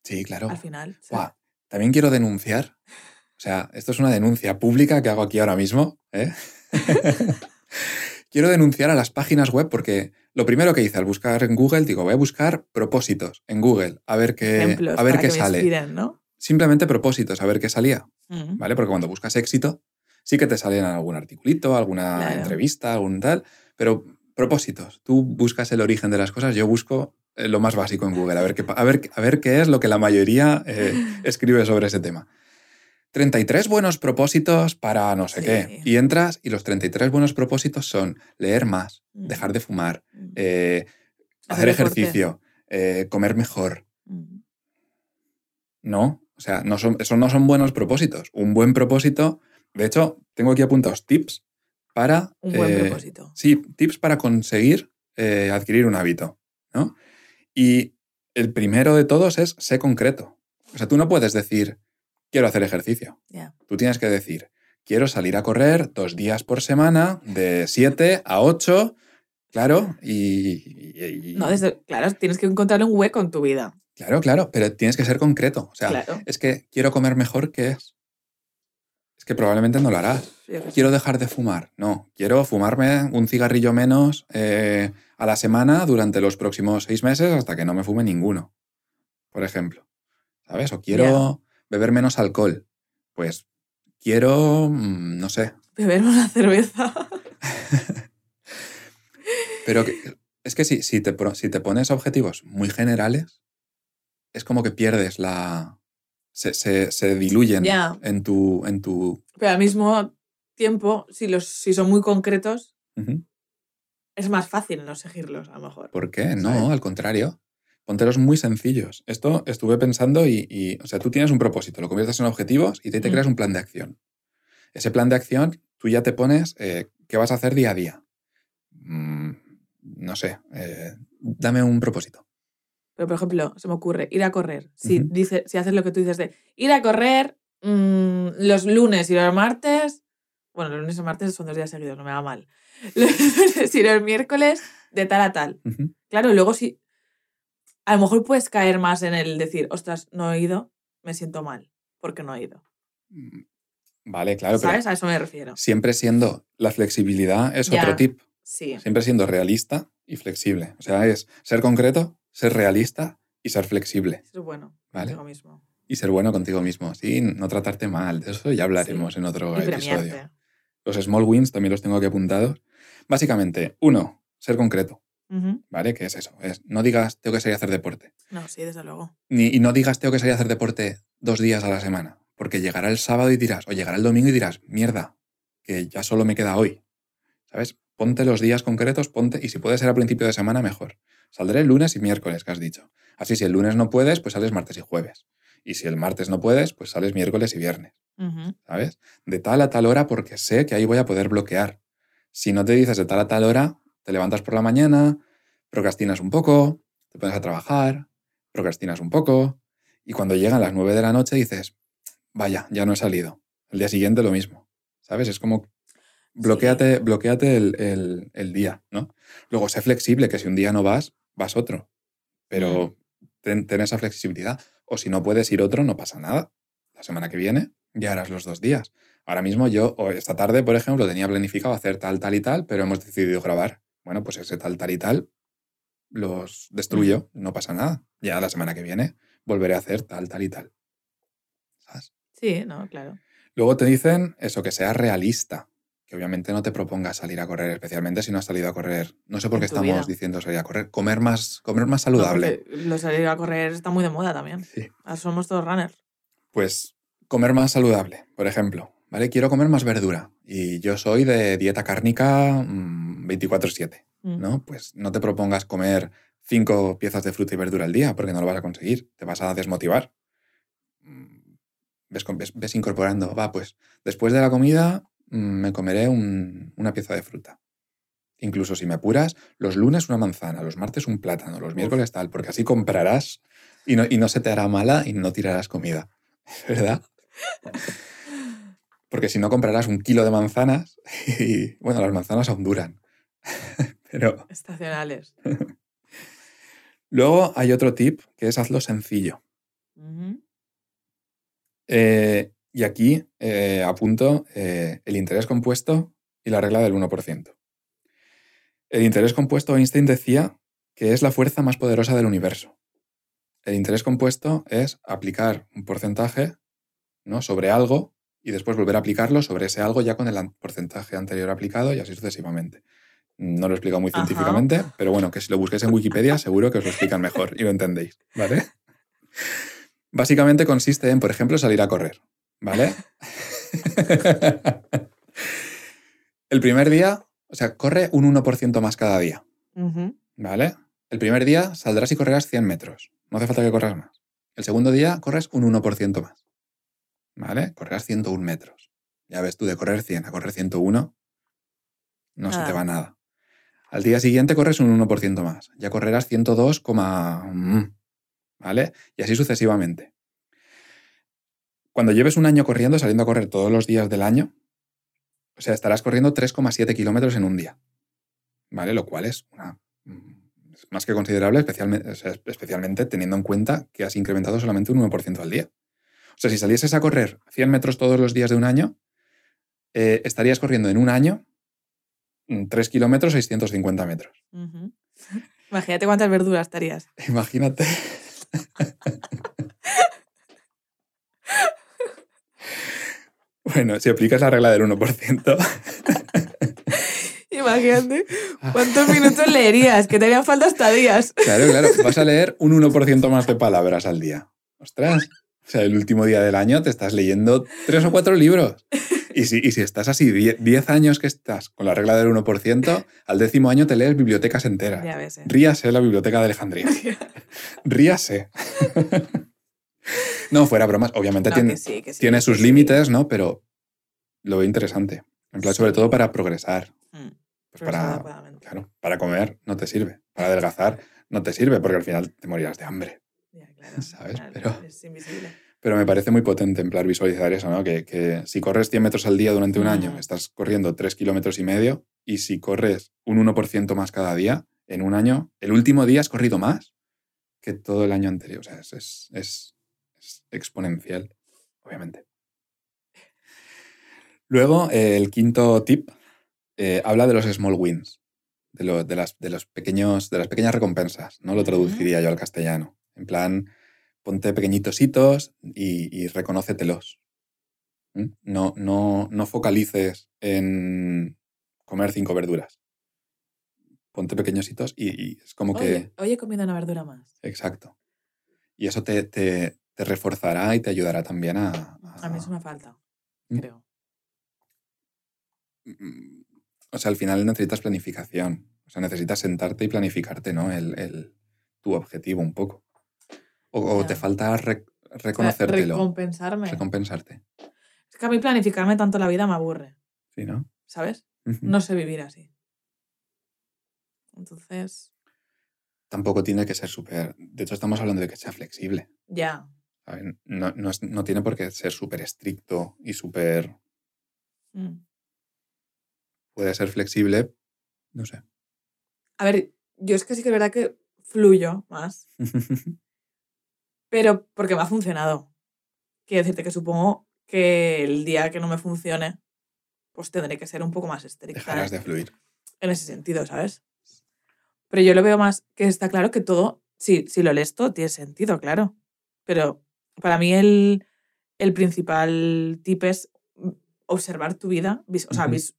Sí, claro. Al final. o sea, Guau, También quiero denunciar. O sea, esto es una denuncia pública que hago aquí ahora mismo. ¿eh? [LAUGHS] [LAUGHS] quiero denunciar a las páginas web porque lo primero que hice al buscar en Google, digo, voy a buscar propósitos en Google, a ver qué, ejemplos a ver qué sale. inspiren, ¿no? Simplemente propósitos, a ver qué salía. Mm. ¿Vale? Porque cuando buscas éxito, Sí que te salen algún articulito, alguna Claro. entrevista, algún tal, pero propósitos. Tú buscas el origen de las cosas, yo busco eh, lo más básico en Google, a ver qué, pa- a ver, a ver qué es lo que la mayoría eh, [LAUGHS] escribe sobre ese tema. 33 buenos propósitos para no sé Sí. qué. Y entras y los 33 buenos propósitos son leer más, Mm. dejar de fumar, Mm. eh, Hacer ejercicio, eh, comer mejor. No, o sea, no son, esos no son buenos propósitos. Un buen propósito, de hecho, tengo aquí apuntados tips para... Un buen eh, propósito. Sí, tips para conseguir eh, adquirir un hábito, ¿no? Y el primero de todos es sé concreto. O sea, tú no puedes decir, quiero hacer ejercicio. Tú tienes que decir, quiero salir a correr dos días por semana, de 7 a 8, claro, y... y- y- No, desde, claro, tienes que encontrar un hueco en tu vida. Claro, claro, pero tienes que ser concreto. O sea, Claro. es que quiero comer mejor, ¿qué es? Es que probablemente no lo harás. Quiero dejar de fumar. No, quiero fumarme un cigarrillo menos eh, a la semana durante los próximos seis meses hasta que no me fume ninguno, por ejemplo. ¿Sabes? O quiero beber menos alcohol. Pues quiero, mm, no sé, [LAUGHS] Beber una cerveza. [LAUGHS] pero que- es que si, si, te, si te pones objetivos muy generales, es como que pierdes la... Se, se- se diluyen en, tu, en tu... Pero al mismo tiempo, si, los, si son muy concretos, es más fácil no seguirlos, a lo mejor. ¿Por qué? No, ¿Sabes? al contrario. Póntelos muy sencillos. Esto estuve pensando y, y, o sea, tú tienes un propósito, lo conviertes en objetivos y te, te Mm. creas un plan de acción. Ese plan de acción, tú ya te pones eh, qué vas a hacer día a día. Mm, no sé, eh, dame un propósito. Pero, por ejemplo, se me ocurre ir a correr. Si, dice, si haces lo que tú dices de ir a correr mm, los lunes y los martes. Bueno, los lunes y martes son dos días seguidos, no me va mal. [LAUGHS] Los lunes y los miércoles de tal a tal. Claro, luego si. A lo mejor puedes caer más en el decir, ostras, no he ido, me siento mal, porque no he ido. Mm, Vale, claro, pero ¿Sabes? A eso me refiero. siempre siendo la flexibilidad es Ya. otro tip. Sí. Siempre siendo realista y flexible. O sea, es ser concreto, ser realista y ser flexible. Es bueno. Vale. Contigo mismo. Y ser bueno contigo mismo, sí, no tratarte mal. De eso ya hablaremos en otro Y episodio. premiarte. Los small wins también los tengo aquí apuntados. Básicamente, uno, ser concreto. ¿vale? ¿Qué es eso? Es, no digas tengo que salir a hacer deporte. No, sí, desde luego. Ni, y no digas tengo que salir a hacer deporte dos días a la semana. Porque llegará el sábado y dirás, o llegará el domingo y dirás, mierda, que ya solo me queda hoy. ¿Sabes? Ponte los días concretos, ponte, y si puede ser a principio de semana, mejor. Saldré lunes y miércoles, que has dicho. Así, si el lunes no puedes, pues sales martes y jueves. Y si el martes no puedes, pues sales miércoles y viernes. ¿sabes? De tal a tal hora porque sé que ahí voy a poder bloquear. Si no te dices de tal a tal hora, te levantas por la mañana, procrastinas un poco, te pones a trabajar, procrastinas un poco, y cuando llegan las 9 de la noche dices, vaya, ya no he salido. El día siguiente lo mismo, ¿sabes? Es como, bloqueate, bloqueate el, el- el día, ¿no? Luego, sé flexible, que si un día no vas, vas otro. Pero ten, ten esa flexibilidad. O si no puedes ir otro, no pasa nada. La semana que viene ya harás los dos días. Ahora mismo yo, esta tarde, por ejemplo, tenía planificado hacer tal, tal y tal, pero hemos decidido grabar. Bueno, pues ese tal, tal y tal los destruyo, no pasa nada. Ya la semana que viene volveré a hacer tal, tal y tal. ¿Sabes? Sí, no, claro. Luego te dicen eso, que seas realista. Que obviamente no te propongas salir a correr, especialmente si no has salido a correr. No sé por qué estamos vida. diciendo salir a correr. Comer más, comer más saludable. lo salir a correr está muy de moda también. Sí. Ahora somos todos runners. Pues comer más saludable, por ejemplo. ¿Vale? Quiero comer más verdura. Y yo soy de dieta cárnica mm, 24-7. Mm. ¿no? Pues no te propongas comer cinco piezas de fruta y verdura al día, porque no lo vas a conseguir. Te vas a desmotivar. Mm, Ves, ves- ves incorporando, va, pues después de la comida mm, me comeré un- una pieza de fruta. Incluso si me apuras, los lunes una manzana, los martes un plátano, los miércoles tal, porque así comprarás y no, y no se te hará mala y no tirarás comida. [LAUGHS] ¿Verdad? Porque si no comprarás un kilo de manzanas [LAUGHS] y, bueno, las manzanas aún duran. [LAUGHS] Pero Estacionales. luego hay otro tip que es hazlo sencillo. Eh, y aquí eh, apunto eh, el interés compuesto y la regla del 1%. El interés compuesto, Einstein decía que es la fuerza más poderosa del universo. El interés compuesto es aplicar un porcentaje ¿no? sobre algo y después volver a aplicarlo sobre ese algo ya con el porcentaje anterior aplicado y así sucesivamente. No lo he explicado muy Ajá. científicamente, pero bueno, que si lo busquéis en Wikipedia seguro que os lo explican mejor y lo entendéis, ¿vale? Básicamente consiste en, por ejemplo, salir a correr, ¿vale? El primer día, o sea, corre un 1% más cada día. ¿vale? El primer día saldrás y correrás 100 metros. No hace falta que corras más. El segundo día corres un 1% más. ¿Vale? Correrás 101 metros. Ya ves tú, de correr 100 a correr 101, no se te va nada. Al día siguiente corres un 1% más. Ya correrás 102, mm, ¿vale? Y así sucesivamente. Cuando lleves un año corriendo, saliendo a correr todos los días del año, o sea, estarás corriendo 3,7 kilómetros en un día. ¿Vale? Lo cual es una mm, es más que considerable, especialmente, o sea, especialmente teniendo en cuenta que has incrementado solamente un 1% al día. O sea, si salieses a correr 100 metros todos los días de un año, eh, estarías corriendo en un año mm, 3 kilómetros 650 metros. [LAUGHS] Imagínate cuántas verduras estarías. Imagínate. [LAUGHS] bueno, si aplicas la regla del 1%, Imagínate cuántos minutos leerías, que te harían falta hasta días. claro, claro, vas a leer un 1% más de palabras al día. Ostras. O sea, el último día del año te estás leyendo tres o cuatro libros. Y si, y si estás así 10 años que estás con la regla del 1%, al décimo año te lees bibliotecas enteras. Ya ves, ¿eh? Ríase la biblioteca de Alejandría. [LAUGHS] Ríase. [LAUGHS] no, fuera bromas. Obviamente No, tiene, que sí, que sí, tiene que sus sí. límites, ¿no? Pero lo veo interesante. En plan, sobre todo para progresar. Mm, Pues para, claro, para comer no te sirve. Para adelgazar no te sirve porque al final te morirás de hambre. Ya, claro. [LAUGHS] ¿Sabes? Claro, Pero- Es invisible. Pero me parece muy potente en plan visualizar eso, ¿no? Que, que si corres 100 metros al día durante un año, Mm. estás corriendo 3 kilómetros y medio. Y si corres un 1% más cada día, en un año, el último día has corrido más que todo el año anterior. O sea, es- es- es exponencial, obviamente. Luego, eh, el quinto tip eh, habla de los small wins, de, lo- de las, de, los pequeños, de las pequeñas recompensas. No lo traduciría yo al castellano. En plan, ponte pequeñitos hitos y, y reconócetelos. ¿Mm? No, no, no focalices en comer cinco verduras. Ponte pequeños hitos y, y es como que... Hoy he comido una verdura más. Exacto. Y eso te, te- te reforzará y te ayudará también a... A mí eso me falta, Mm. creo. Mm, O sea, al final necesitas planificación. O sea, necesitas sentarte y planificarte, ¿no? El, el- tu objetivo un poco. O, o te falta re- O sea, reconocértelo, recompensarme. recompensarte. Es que a mí planificarme tanto la vida me aburre, ¿Sí, no? ¿sabes? No sé vivir así. Entonces, Tampoco tiene que ser súper... De hecho, estamos hablando de que sea flexible. ya. No, no es- no tiene por qué ser súper estricto y súper... Mm. Puede ser flexible, no sé. A ver, yo es que sí que es verdad que fluyo más, [LAUGHS] pero porque me ha funcionado. Quiero decirte que supongo que el día que no me funcione, pues tendré que ser un poco más estricta Dejarás de fluir. en ese sentido, ¿sabes? Pero yo lo veo más que está claro que todo, si, si lo lees todo, tiene sentido, claro. Pero para mí el, el principal tip es observar tu vida, o sea, vis-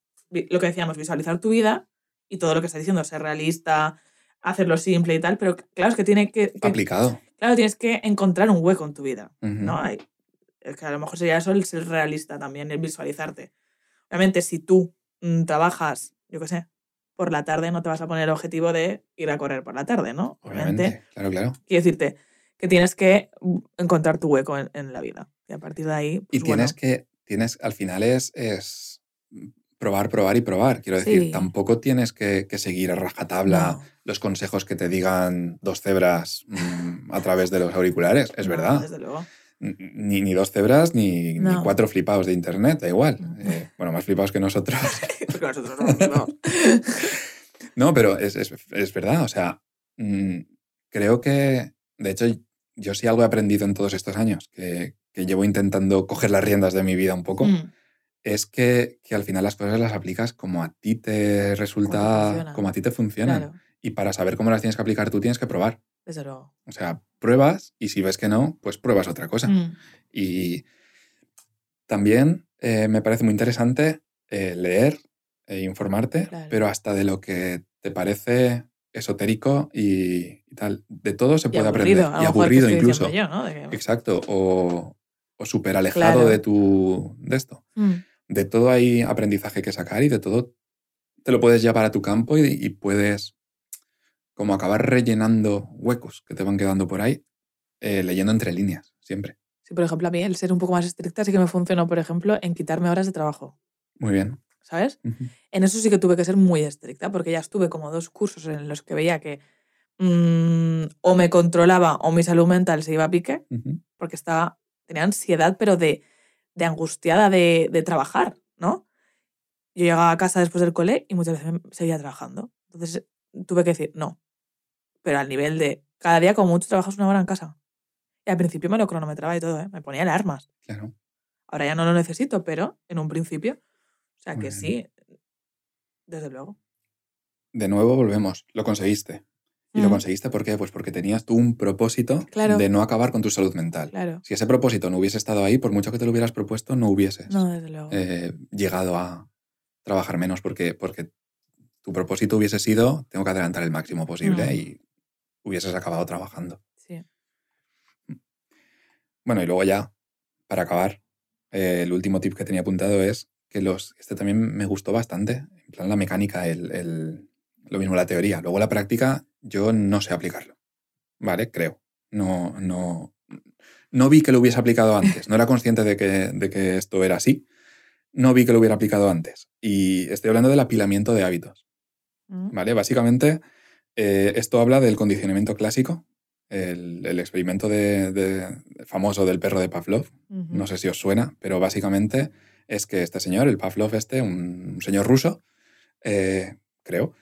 lo que decíamos, visualizar tu vida y todo lo que está diciendo, ser realista, hacerlo simple y tal, pero claro, es que tiene que, que- Aplicado. claro, tienes que encontrar un hueco en tu vida. ¿no? Hay, es que a lo mejor sería eso el ser realista también, el visualizarte. Obviamente, si tú mm, trabajas, yo qué sé, por la tarde, no te vas a poner el objetivo de ir a correr por la tarde, ¿no? Obviamente. Claro, claro. Quiero decirte que tienes que mm, encontrar tu hueco en, en la vida. Y a partir de ahí. Y pues, tienes bueno, que, tienes, al final es, es probar, probar y probar. Quiero decir, Sí. tampoco tienes que, que seguir a rajatabla no, los consejos que te digan dos cebras mm, a través de los auriculares. Es no, verdad. Desde luego. Ni, ni dos cebras ni, ni No. cuatro flipados de internet, da igual. No. Eh, bueno, más flipados que nosotros. [LAUGHS] Porque nosotros flipados. [LAUGHS] No, pero es, es- es verdad. O sea, mm, creo que, de hecho, yo sí algo he aprendido en todos estos años, que, que llevo intentando coger las riendas de mi vida un poco. Mm, es que, que al final las cosas las aplicas como a ti te resulta, como a ti te funcionan. claro, Y para saber cómo las tienes que aplicar tú tienes que probar. desde luego. O sea, pruebas y si ves que no, pues pruebas otra cosa. Mm, Y También eh, me parece muy interesante eh, leer e informarte, Claro. pero hasta de lo que te parece esotérico y, y tal. De todo se Y puede aburrido, aprender. Y aburrido incluso. yo, ¿no? De Exacto. O, o súper alejado Claro. de tu. de esto. Mm, De todo hay aprendizaje que sacar y de todo te lo puedes llevar a tu campo y, y puedes como acabar rellenando huecos que te van quedando por ahí, eh, leyendo entre líneas, siempre. Sí, por ejemplo, a mí el ser un poco más estricta sí que me funcionó, por ejemplo, en quitarme horas de trabajo, Muy bien. ¿Sabes? Ujú. En eso sí que tuve que ser muy estricta, porque ya estuve como dos cursos en los que veía que mm, o me controlaba o mi salud mental se iba a pique, Ujú. porque estaba, tenía ansiedad, pero de, de angustiada de, de trabajar, ¿no? Yo llegaba a casa después del cole y muchas veces seguía trabajando. Entonces tuve que decir, no. Pero al nivel de, cada día como mucho trabajas una hora en casa. Y al principio me lo cronometraba y todo, ¿eh? Me ponía alarmas. Claro. Ahora ya no lo necesito, pero en un principio. O sea que bien. sí, desde luego. De nuevo volvemos. Lo conseguiste. ¿Y lo Mm, conseguiste por qué? Pues porque tenías tú un propósito Claro. de no acabar con tu salud mental. Claro. Si ese propósito no hubiese estado ahí, por mucho que te lo hubieras propuesto, no hubieses No, desde luego. eh, llegado a trabajar menos porque, porque tu propósito hubiese sido, tengo que adelantar el máximo posible Mm. y hubieses acabado trabajando. Sí. Bueno, y luego ya, para acabar, eh, el último tip que tenía apuntado es que los, este también me gustó bastante, en plan la mecánica, el, el- lo mismo la teoría. Luego la práctica, yo no sé aplicarlo, ¿vale? Creo. No, no, no vi que lo hubiese aplicado antes, no era consciente de que, de que esto era así, no vi que lo hubiera aplicado antes. Y estoy hablando del apilamiento de hábitos. Mm, ¿Vale? Básicamente, eh, esto habla del condicionamiento clásico, el, el experimento de, de- famoso del perro de Pavlov. No sé si os suena, pero básicamente es que este señor, el Pavlov este, un, señor ruso, eh, creo,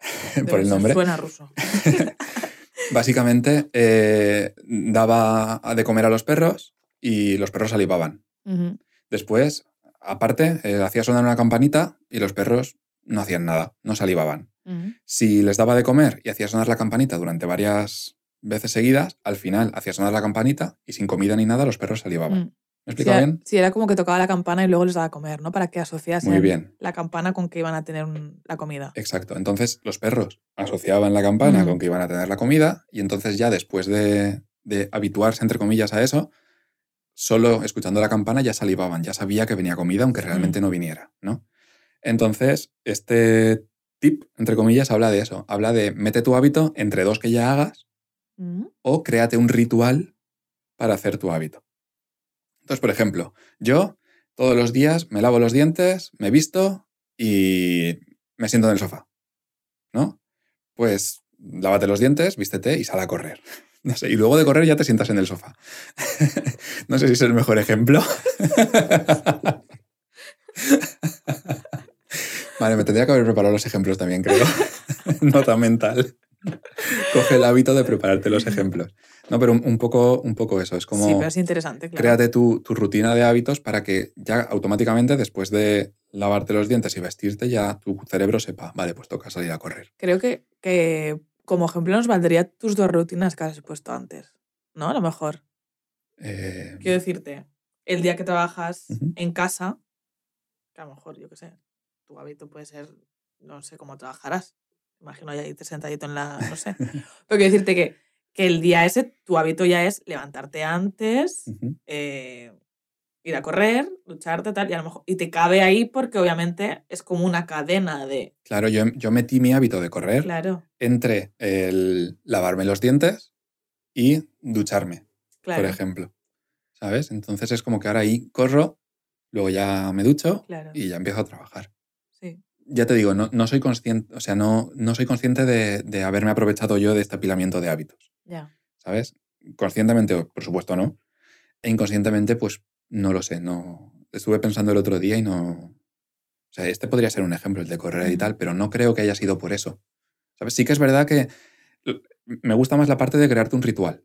[LAUGHS] por el nombre, Suena ruso. [LAUGHS] básicamente eh, daba de comer a los perros y los perros salivaban. Después, aparte, eh, hacía sonar una campanita y los perros no hacían nada, no salivaban. Si les daba de comer y hacía sonar la campanita durante varias veces seguidas, al final hacía sonar la campanita y sin comida ni nada los perros salivaban. Mm. ¿Me explico bien? sí, era como que tocaba la campana y luego les daba a comer, ¿no? Para que asociasen Muy bien. la campana con que iban a tener un- la comida. Exacto. Entonces los perros asociaban la campana Mm. con que iban a tener la comida y entonces ya después de, de habituarse, entre comillas, a eso, solo escuchando la campana ya salivaban, ya sabía que venía comida aunque realmente no viniera, ¿no? Entonces, este tip, entre comillas, habla de eso. Habla de mete tu hábito entre dos que ya hagas Mm, o créate un ritual para hacer tu hábito. Entonces, por ejemplo, yo todos los días me lavo los dientes, me visto y me siento en el sofá. ¿No? Pues lávate los dientes, vístete y sal a correr. [LAUGHS] No sé, y luego de correr ya te sientas en el sofá. [LAUGHS] no sé si es el mejor ejemplo. [LAUGHS] vale, me tendría que haber preparado los ejemplos también, creo. Nota mental. [LAUGHS] Coge el hábito de prepararte los ejemplos. No, pero un, un poco, un poco eso. Es como Sí, pero es interesante, claro. créate tu, tu rutina de hábitos para que ya automáticamente después de lavarte los dientes y vestirte ya tu cerebro sepa, vale, pues toca salir a correr. Creo que, que como ejemplo nos valdría tus dos rutinas que has puesto antes, ¿no? A lo mejor. Eh, Quiero decirte, el día que trabajas en casa, que a lo mejor, yo qué sé, tu hábito puede ser, no sé cómo trabajarás. Imagino ahí te sentadito en la, no sé. [LAUGHS] Pero quiero decirte que, que el día ese, tu hábito ya es levantarte antes, eh, ir a correr, ducharte, tal, y a lo mejor, y te cabe ahí porque obviamente es como una cadena de, Claro, yo, yo metí mi hábito de correr claro, entre el lavarme los dientes y ducharme, claro, por ejemplo. ¿Sabes? Entonces es como que ahora ahí corro, luego ya me ducho claro, y ya empiezo a trabajar. sí, Ya te digo, no, no soy consciente, o sea, no, no soy consciente de, de haberme aprovechado yo de este apilamiento de hábitos. ya, ¿sabes? Conscientemente, por supuesto, no. E inconscientemente, pues no lo sé. No. Estuve pensando el otro día y no. O sea, este podría ser un ejemplo, el de correr y tal, pero no creo que haya sido por eso. ¿Sabes? Sí que es verdad que me gusta más la parte de crearte un ritual.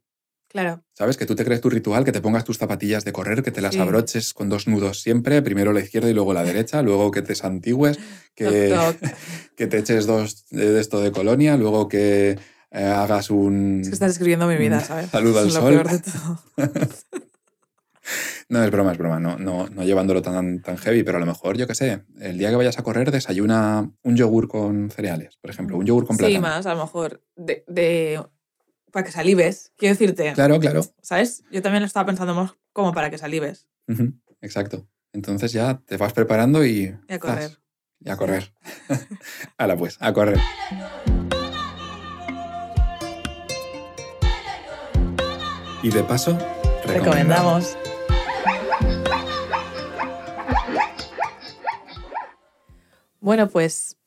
Claro, ¿Sabes? Que tú te crees tu ritual, que te pongas tus zapatillas de correr, que te las Sí. abroches con dos nudos siempre, primero la izquierda y luego la [LAUGHS] derecha, luego que te santigües, que, [LAUGHS] que te eches dos de esto de colonia, luego que eh, hagas un... Es que estás escribiendo mi vida, ¿sabes? [LAUGHS] Saludo al lo sol. peor de todo. No, es broma, es broma. No, no, no llevándolo tan, tan heavy, pero a lo mejor, yo qué sé, el día que vayas a correr, desayuna un yogur con cereales, por ejemplo, un yogur con plátano. Sí, más, a lo mejor, de, de- para que salives. Quiero decirte, Claro, claro. ¿sabes? Yo también lo estaba pensando más como para que salives Ujú, Exacto. Entonces ya te vas preparando y. y a correr. ¡zas! Y a correr. [LAUGHS] Hala, pues, a correr. Y de paso, recomendamos. Recomendamos. Bueno, pues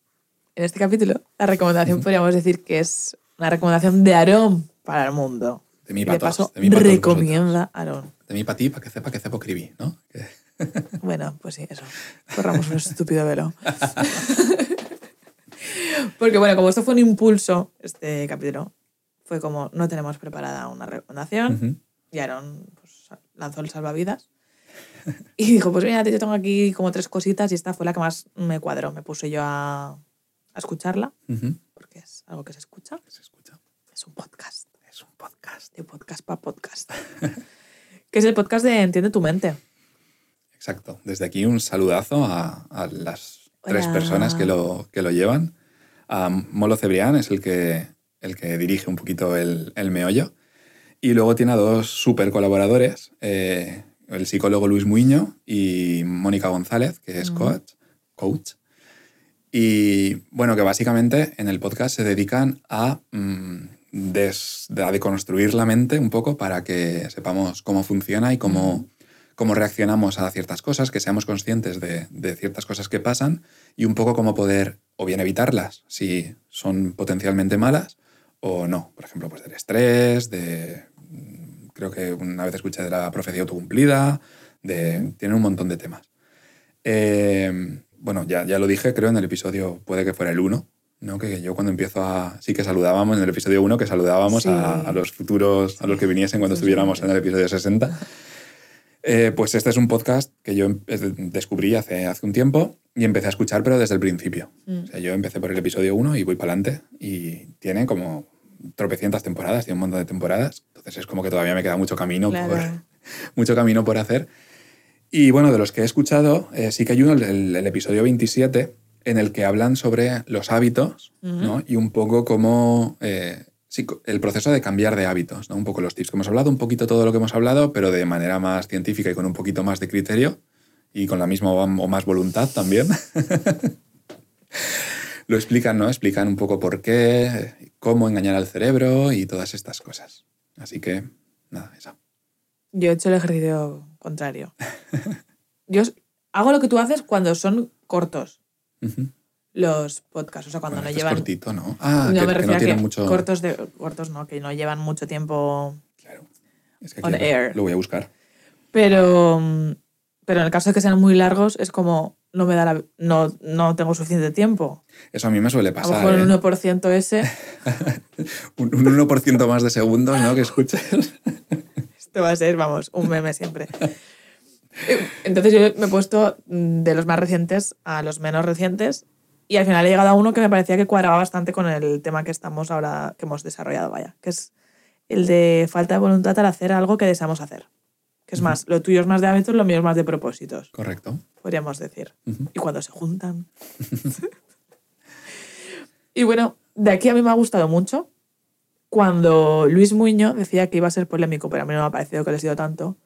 en este capítulo la recomendación podríamos decir que es una recomendación de Aarón para el mundo. De mí Y para de paso. De recomienda a Aarón. De mí para ti, para que sepa que cepo escribí, ¿no? [LAUGHS] Bueno, pues sí, eso. Corramos un estúpido velo. [LAUGHS] Porque bueno, como esto fue un impulso, este capítulo, fue como no tenemos preparada una recomendación. Ujú. Y Aaron pues, lanzó el salvavidas. Y dijo, pues mira, yo tengo aquí como tres cositas y esta fue la que más me cuadró. Me puse yo a, a escucharla, porque es algo que se escucha. Se escucha. Es un podcast, podcast. de podcast para podcast. [LAUGHS] que es el podcast de Entiende tu mente. Exacto. Desde aquí un saludazo a, a las tres personas que lo, que lo llevan. A Molo Cebrián es el que, el que dirige un poquito el, el meollo. Y luego tiene a dos super colaboradores, eh, el psicólogo Luis Muiño y Mónica González, que es Ujú. coach, coach. Y bueno, que básicamente en el podcast se dedican a, mm, des- a deconstruir la mente un poco para que sepamos cómo funciona y cómo, cómo reaccionamos a ciertas cosas, que seamos conscientes de, de ciertas cosas que pasan y un poco cómo poder o bien evitarlas si son potencialmente malas o no. Por ejemplo, pues del estrés, de... mm, Creo que una vez escuché de la profecía autocumplida, de, tienen un montón de temas. Eh, bueno, ya, ya lo dije, creo, en el episodio, puede que fuera el 1, ¿no? que yo cuando empiezo a... Sí que saludábamos en el episodio 1, que saludábamos Sí. a, a los futuros, a los que viniesen cuando Sí, estuviéramos sí. en el episodio 60. Eh, pues este es un podcast que yo em- es- descubrí hace, hace un tiempo y empecé a escuchar, pero desde el principio. Mm. O sea, yo empecé por el episodio 1 y voy para adelante y tiene como tropecientas temporadas, tiene un montón de temporadas. Entonces es como que todavía me queda mucho camino, por, Claro. [LAUGHS] mucho camino por hacer. Y bueno, de los que he escuchado, eh, sí que hay uno, el, el episodio 27, en el que hablan sobre los hábitos ¿no? y un poco cómo eh, sí, el proceso de cambiar de hábitos, ¿no? un poco los tips que hemos hablado, un poquito todo lo que hemos hablado, pero de manera más científica y con un poquito más de criterio y con la misma o más voluntad también. [LAUGHS] lo explican, ¿no? Explican un poco por qué, cómo engañar al cerebro y todas estas cosas. Así que, nada, eso. Yo he hecho el ejercicio contrario. Yo hago lo que tú haces cuando son cortos Los podcasts, o sea, cuando Bueno, no este es llevan... cortito, ¿no? Ah, no que, me que refiero no tienen que mucho... cortos, de, cortos no, que no llevan mucho tiempo Claro. Es que On air. lo voy a buscar. Pero, pero en el caso de que sean muy largos, es como no me da la, no, no tengo suficiente tiempo. Eso a mí me suele A lo pasar. mejor ¿eh? el 1% ese, [LAUGHS] Un, un 1% más de segundos, ¿no? Que escuches. esto va a ser, vamos, un meme siempre. [LAUGHS] [LAUGHS] Entonces yo me he puesto mm, de los más recientes a los menos recientes y al final he llegado a uno que me parecía que cuadraba bastante con el tema que estamos ahora, que hemos desarrollado, vaya, que es el de falta de voluntad al hacer algo que deseamos hacer. Que es más, lo tuyo es más de hábitos, lo mío es más de propósitos, Correcto. podríamos decir. Y cuando se juntan. [LAUGHS] [LAUGHS] y bueno, de aquí a mí me ha gustado mucho cuando Luis Muño decía que iba a ser polémico, pero a mí no me ha parecido que le ha sido tanto,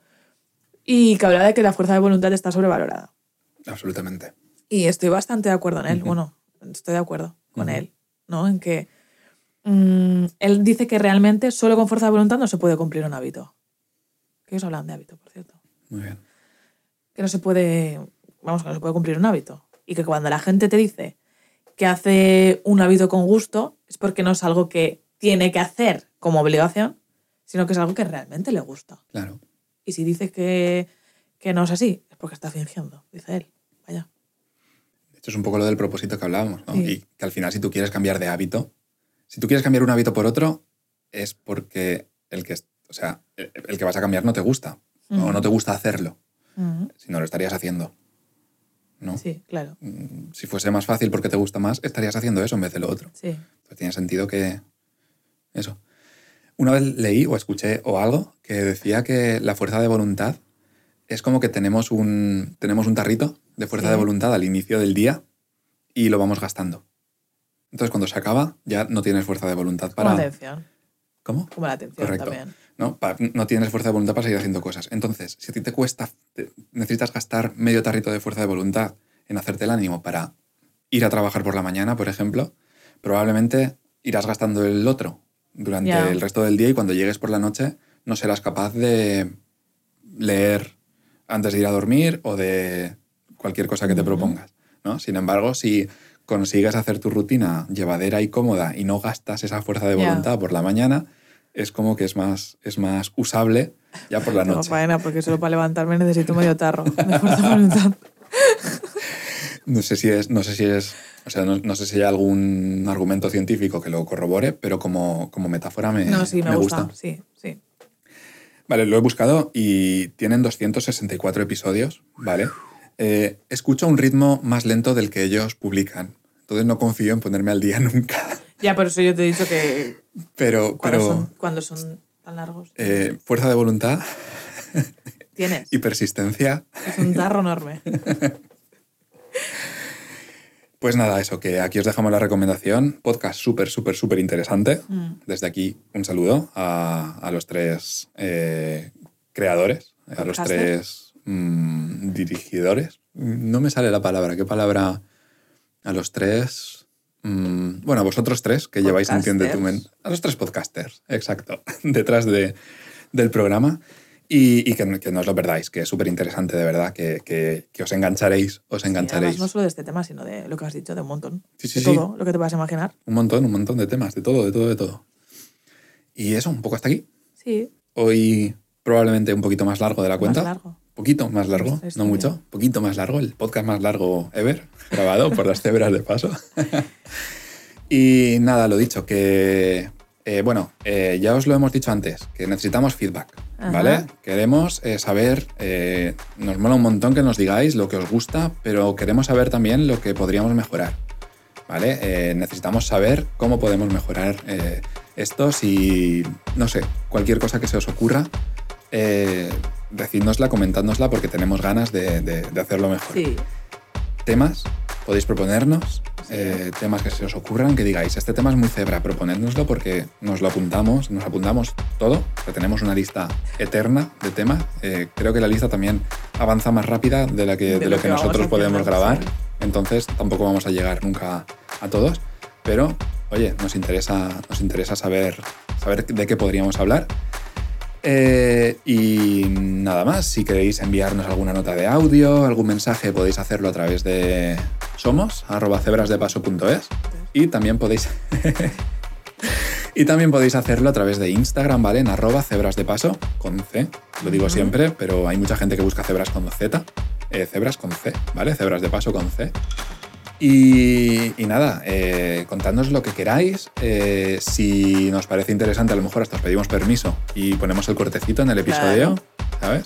y que hablaba de que la fuerza de voluntad está sobrevalorada. Absolutamente. Y estoy bastante de acuerdo en él, bueno, estoy de acuerdo con él, ¿no? En que mm, él dice que realmente solo con fuerza de voluntad no se puede cumplir un hábito. Que ellos hablan de hábito, por cierto Muy bien. que no se puede, vamos, que no se puede cumplir un hábito. Y que cuando la gente te dice que hace un hábito con gusto, es porque no es algo que tiene que hacer como obligación, sino que es algo que realmente le gusta. Claro. Y si dice que, que no es así, es porque está fingiendo, dice él. Vaya. De hecho, es un poco lo del propósito que hablábamos, ¿no? Sí. Y que al final, si tú quieres cambiar de hábito, si tú quieres cambiar un hábito por otro, es porque el que, o sea, el el que vas a cambiar no te gusta. O no te gusta hacerlo. Ujú. Si no lo estarías haciendo. ¿No? Sí, claro. Mm, Si fuese más fácil porque te gusta más, estarías haciendo eso en vez de lo otro. Sí. Entonces tiene sentido que. Eso. Una vez leí o escuché o algo que decía que la fuerza de voluntad es como que tenemos un, tenemos un tarrito de fuerza Sí. de voluntad al inicio del día y lo vamos gastando. Entonces, cuando se acaba, ya no tienes fuerza de voluntad para. atención. ¿Cómo? Como la atención Correcto. también. ¿no? No tienes fuerza de voluntad para seguir haciendo cosas. Entonces, si a ti te cuesta, te- necesitas gastar medio tarrito de fuerza de voluntad en hacerte el ánimo para ir a trabajar por la mañana, por ejemplo, probablemente irás gastando el otro durante el resto del día y cuando llegues por la noche no serás capaz de leer antes de ir a dormir o de cualquier cosa que te propongas. ¿no? Sin embargo, si consigues hacer tu rutina llevadera y cómoda y no gastas esa fuerza de voluntad por la mañana, es como que es más, es más usable ya por la No, noche. faena, porque solo para levantarme necesito medio tarro [LAUGHS] de fuerza de voluntad. No sé si es, no sé si es, o sea, no, no sé si hay algún argumento científico que lo corrobore, pero como, como metáfora me, No, sí, me, gusta. gusta. Sí, sí. Vale, lo he buscado y tienen 264 episodios, ¿vale? Eh, escucho un ritmo más lento del que ellos publican. Entonces no confío en ponerme al día [LAUGHS] nunca. Ya, por eso yo te he dicho que Pero, cuando, pero son, cuando son tan largos. eh, fuerza de voluntad Tienes. [LAUGHS] y persistencia. Es un tarro enorme. [LAUGHS] Pues nada, eso, que aquí os dejamos la recomendación. Podcast súper, súper, súper interesante. Mm. Desde aquí, un saludo a, a los tres eh, creadores, a los tres mm, dirigidores. No me sale la palabra. ¿Qué palabra? A los tres. mm, bueno, a vosotros tres que lleváis Entiende tu mente. A los tres podcasters, exacto, [LAUGHS] detrás de, del programa. Y, y que, que no os lo perdáis, que es súper interesante, de verdad, que, que- que os engancharéis, os Sí, engancharéis. además, no solo de este tema, sino de lo que has dicho, de un montón. Sí, sí, de sí. todo lo que te a imaginar. Un montón, un montón de temas, de todo, de todo, de todo. Y eso, un poco hasta aquí. Sí, Hoy probablemente un poquito más largo de la cuenta. más largo. Poquito más largo, no historia. mucho. Poquito más largo, el podcast más largo ever, grabado por las cebras de paso. [LAUGHS] y nada, lo dicho, que eh, bueno, eh, ya os lo hemos dicho antes, que necesitamos feedback, Ajá. ¿vale? Queremos eh, saber, nos mola un montón que nos digáis lo que os gusta, pero queremos saber también lo que podríamos mejorar, ¿vale? Necesitamos saber cómo podemos mejorar esto, si, no sé, cualquier cosa que se os ocurra, decídnosla, comentádnosla, porque tenemos ganas de, de- de hacerlo mejor Sí, temas, podéis proponernos. Eh, temas que se os ocurran, que digáis, este tema es muy cebra, proponednoslo porque nos lo apuntamos, nos apuntamos todo, tenemos una lista eterna de temas. Eh, creo que la lista también avanza más rápida de, la que, De de, lo lo que nosotros podemos grabar, sí. entonces tampoco vamos a llegar nunca a todos, pero oye, nos interesa, nos interesa saber, saber de qué podríamos hablar. Eh, y nada más, si queréis enviarnos alguna nota de audio, algún mensaje, podéis hacerlo a través de somos, arroba cebrasdepaso.es y también podéis... [LAUGHS] y también podéis hacerlo a través de Instagram, ¿vale? En arroba cebrasdepaso, con C, lo digo siempre, pero hay mucha gente que busca cebras con Z, eh, cebras con C, ¿vale? Cebras de paso con C. Y, y nada, eh, contadnos lo que queráis. eh, si nos parece interesante, a lo mejor hasta os pedimos permiso y ponemos el cortecito en el episodio, ¿sabes?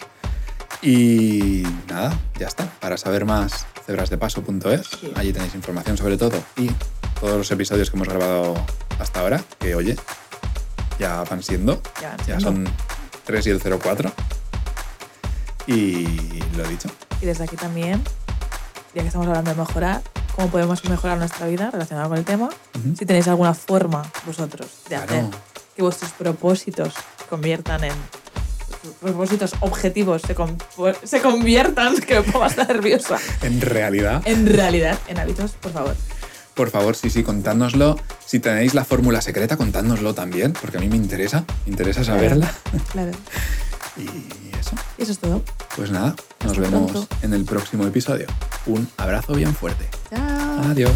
Y nada, ya está. Para saber más, cebrasdepaso.es. Sí. Allí tenéis información sobre todo y todos los episodios que hemos grabado hasta ahora, que oye, ya van siendo, ya, son 3 y el 04. Y lo dicho. Y desde aquí también, ya que estamos hablando de mejorar, cómo podemos mejorar nuestra vida relacionada con el tema. Si tenéis alguna forma vosotros de Claro. hacer que vuestros propósitos se conviertan en propósitos objetivos se, con- se conviertan, [LAUGHS] que me pongo hasta nerviosa, En realidad, en realidad, en hábitos, por favor. Por favor, sí, sí, contádnoslo. Si tenéis la fórmula secreta, contádnoslo también, porque a mí me interesa, me interesa saberla. Claro. [LAUGHS] Y eso, Y eso es todo. pues nada, nos Hasta vemos pronto. en el próximo episodio. Un abrazo bien fuerte. Chao. Adiós.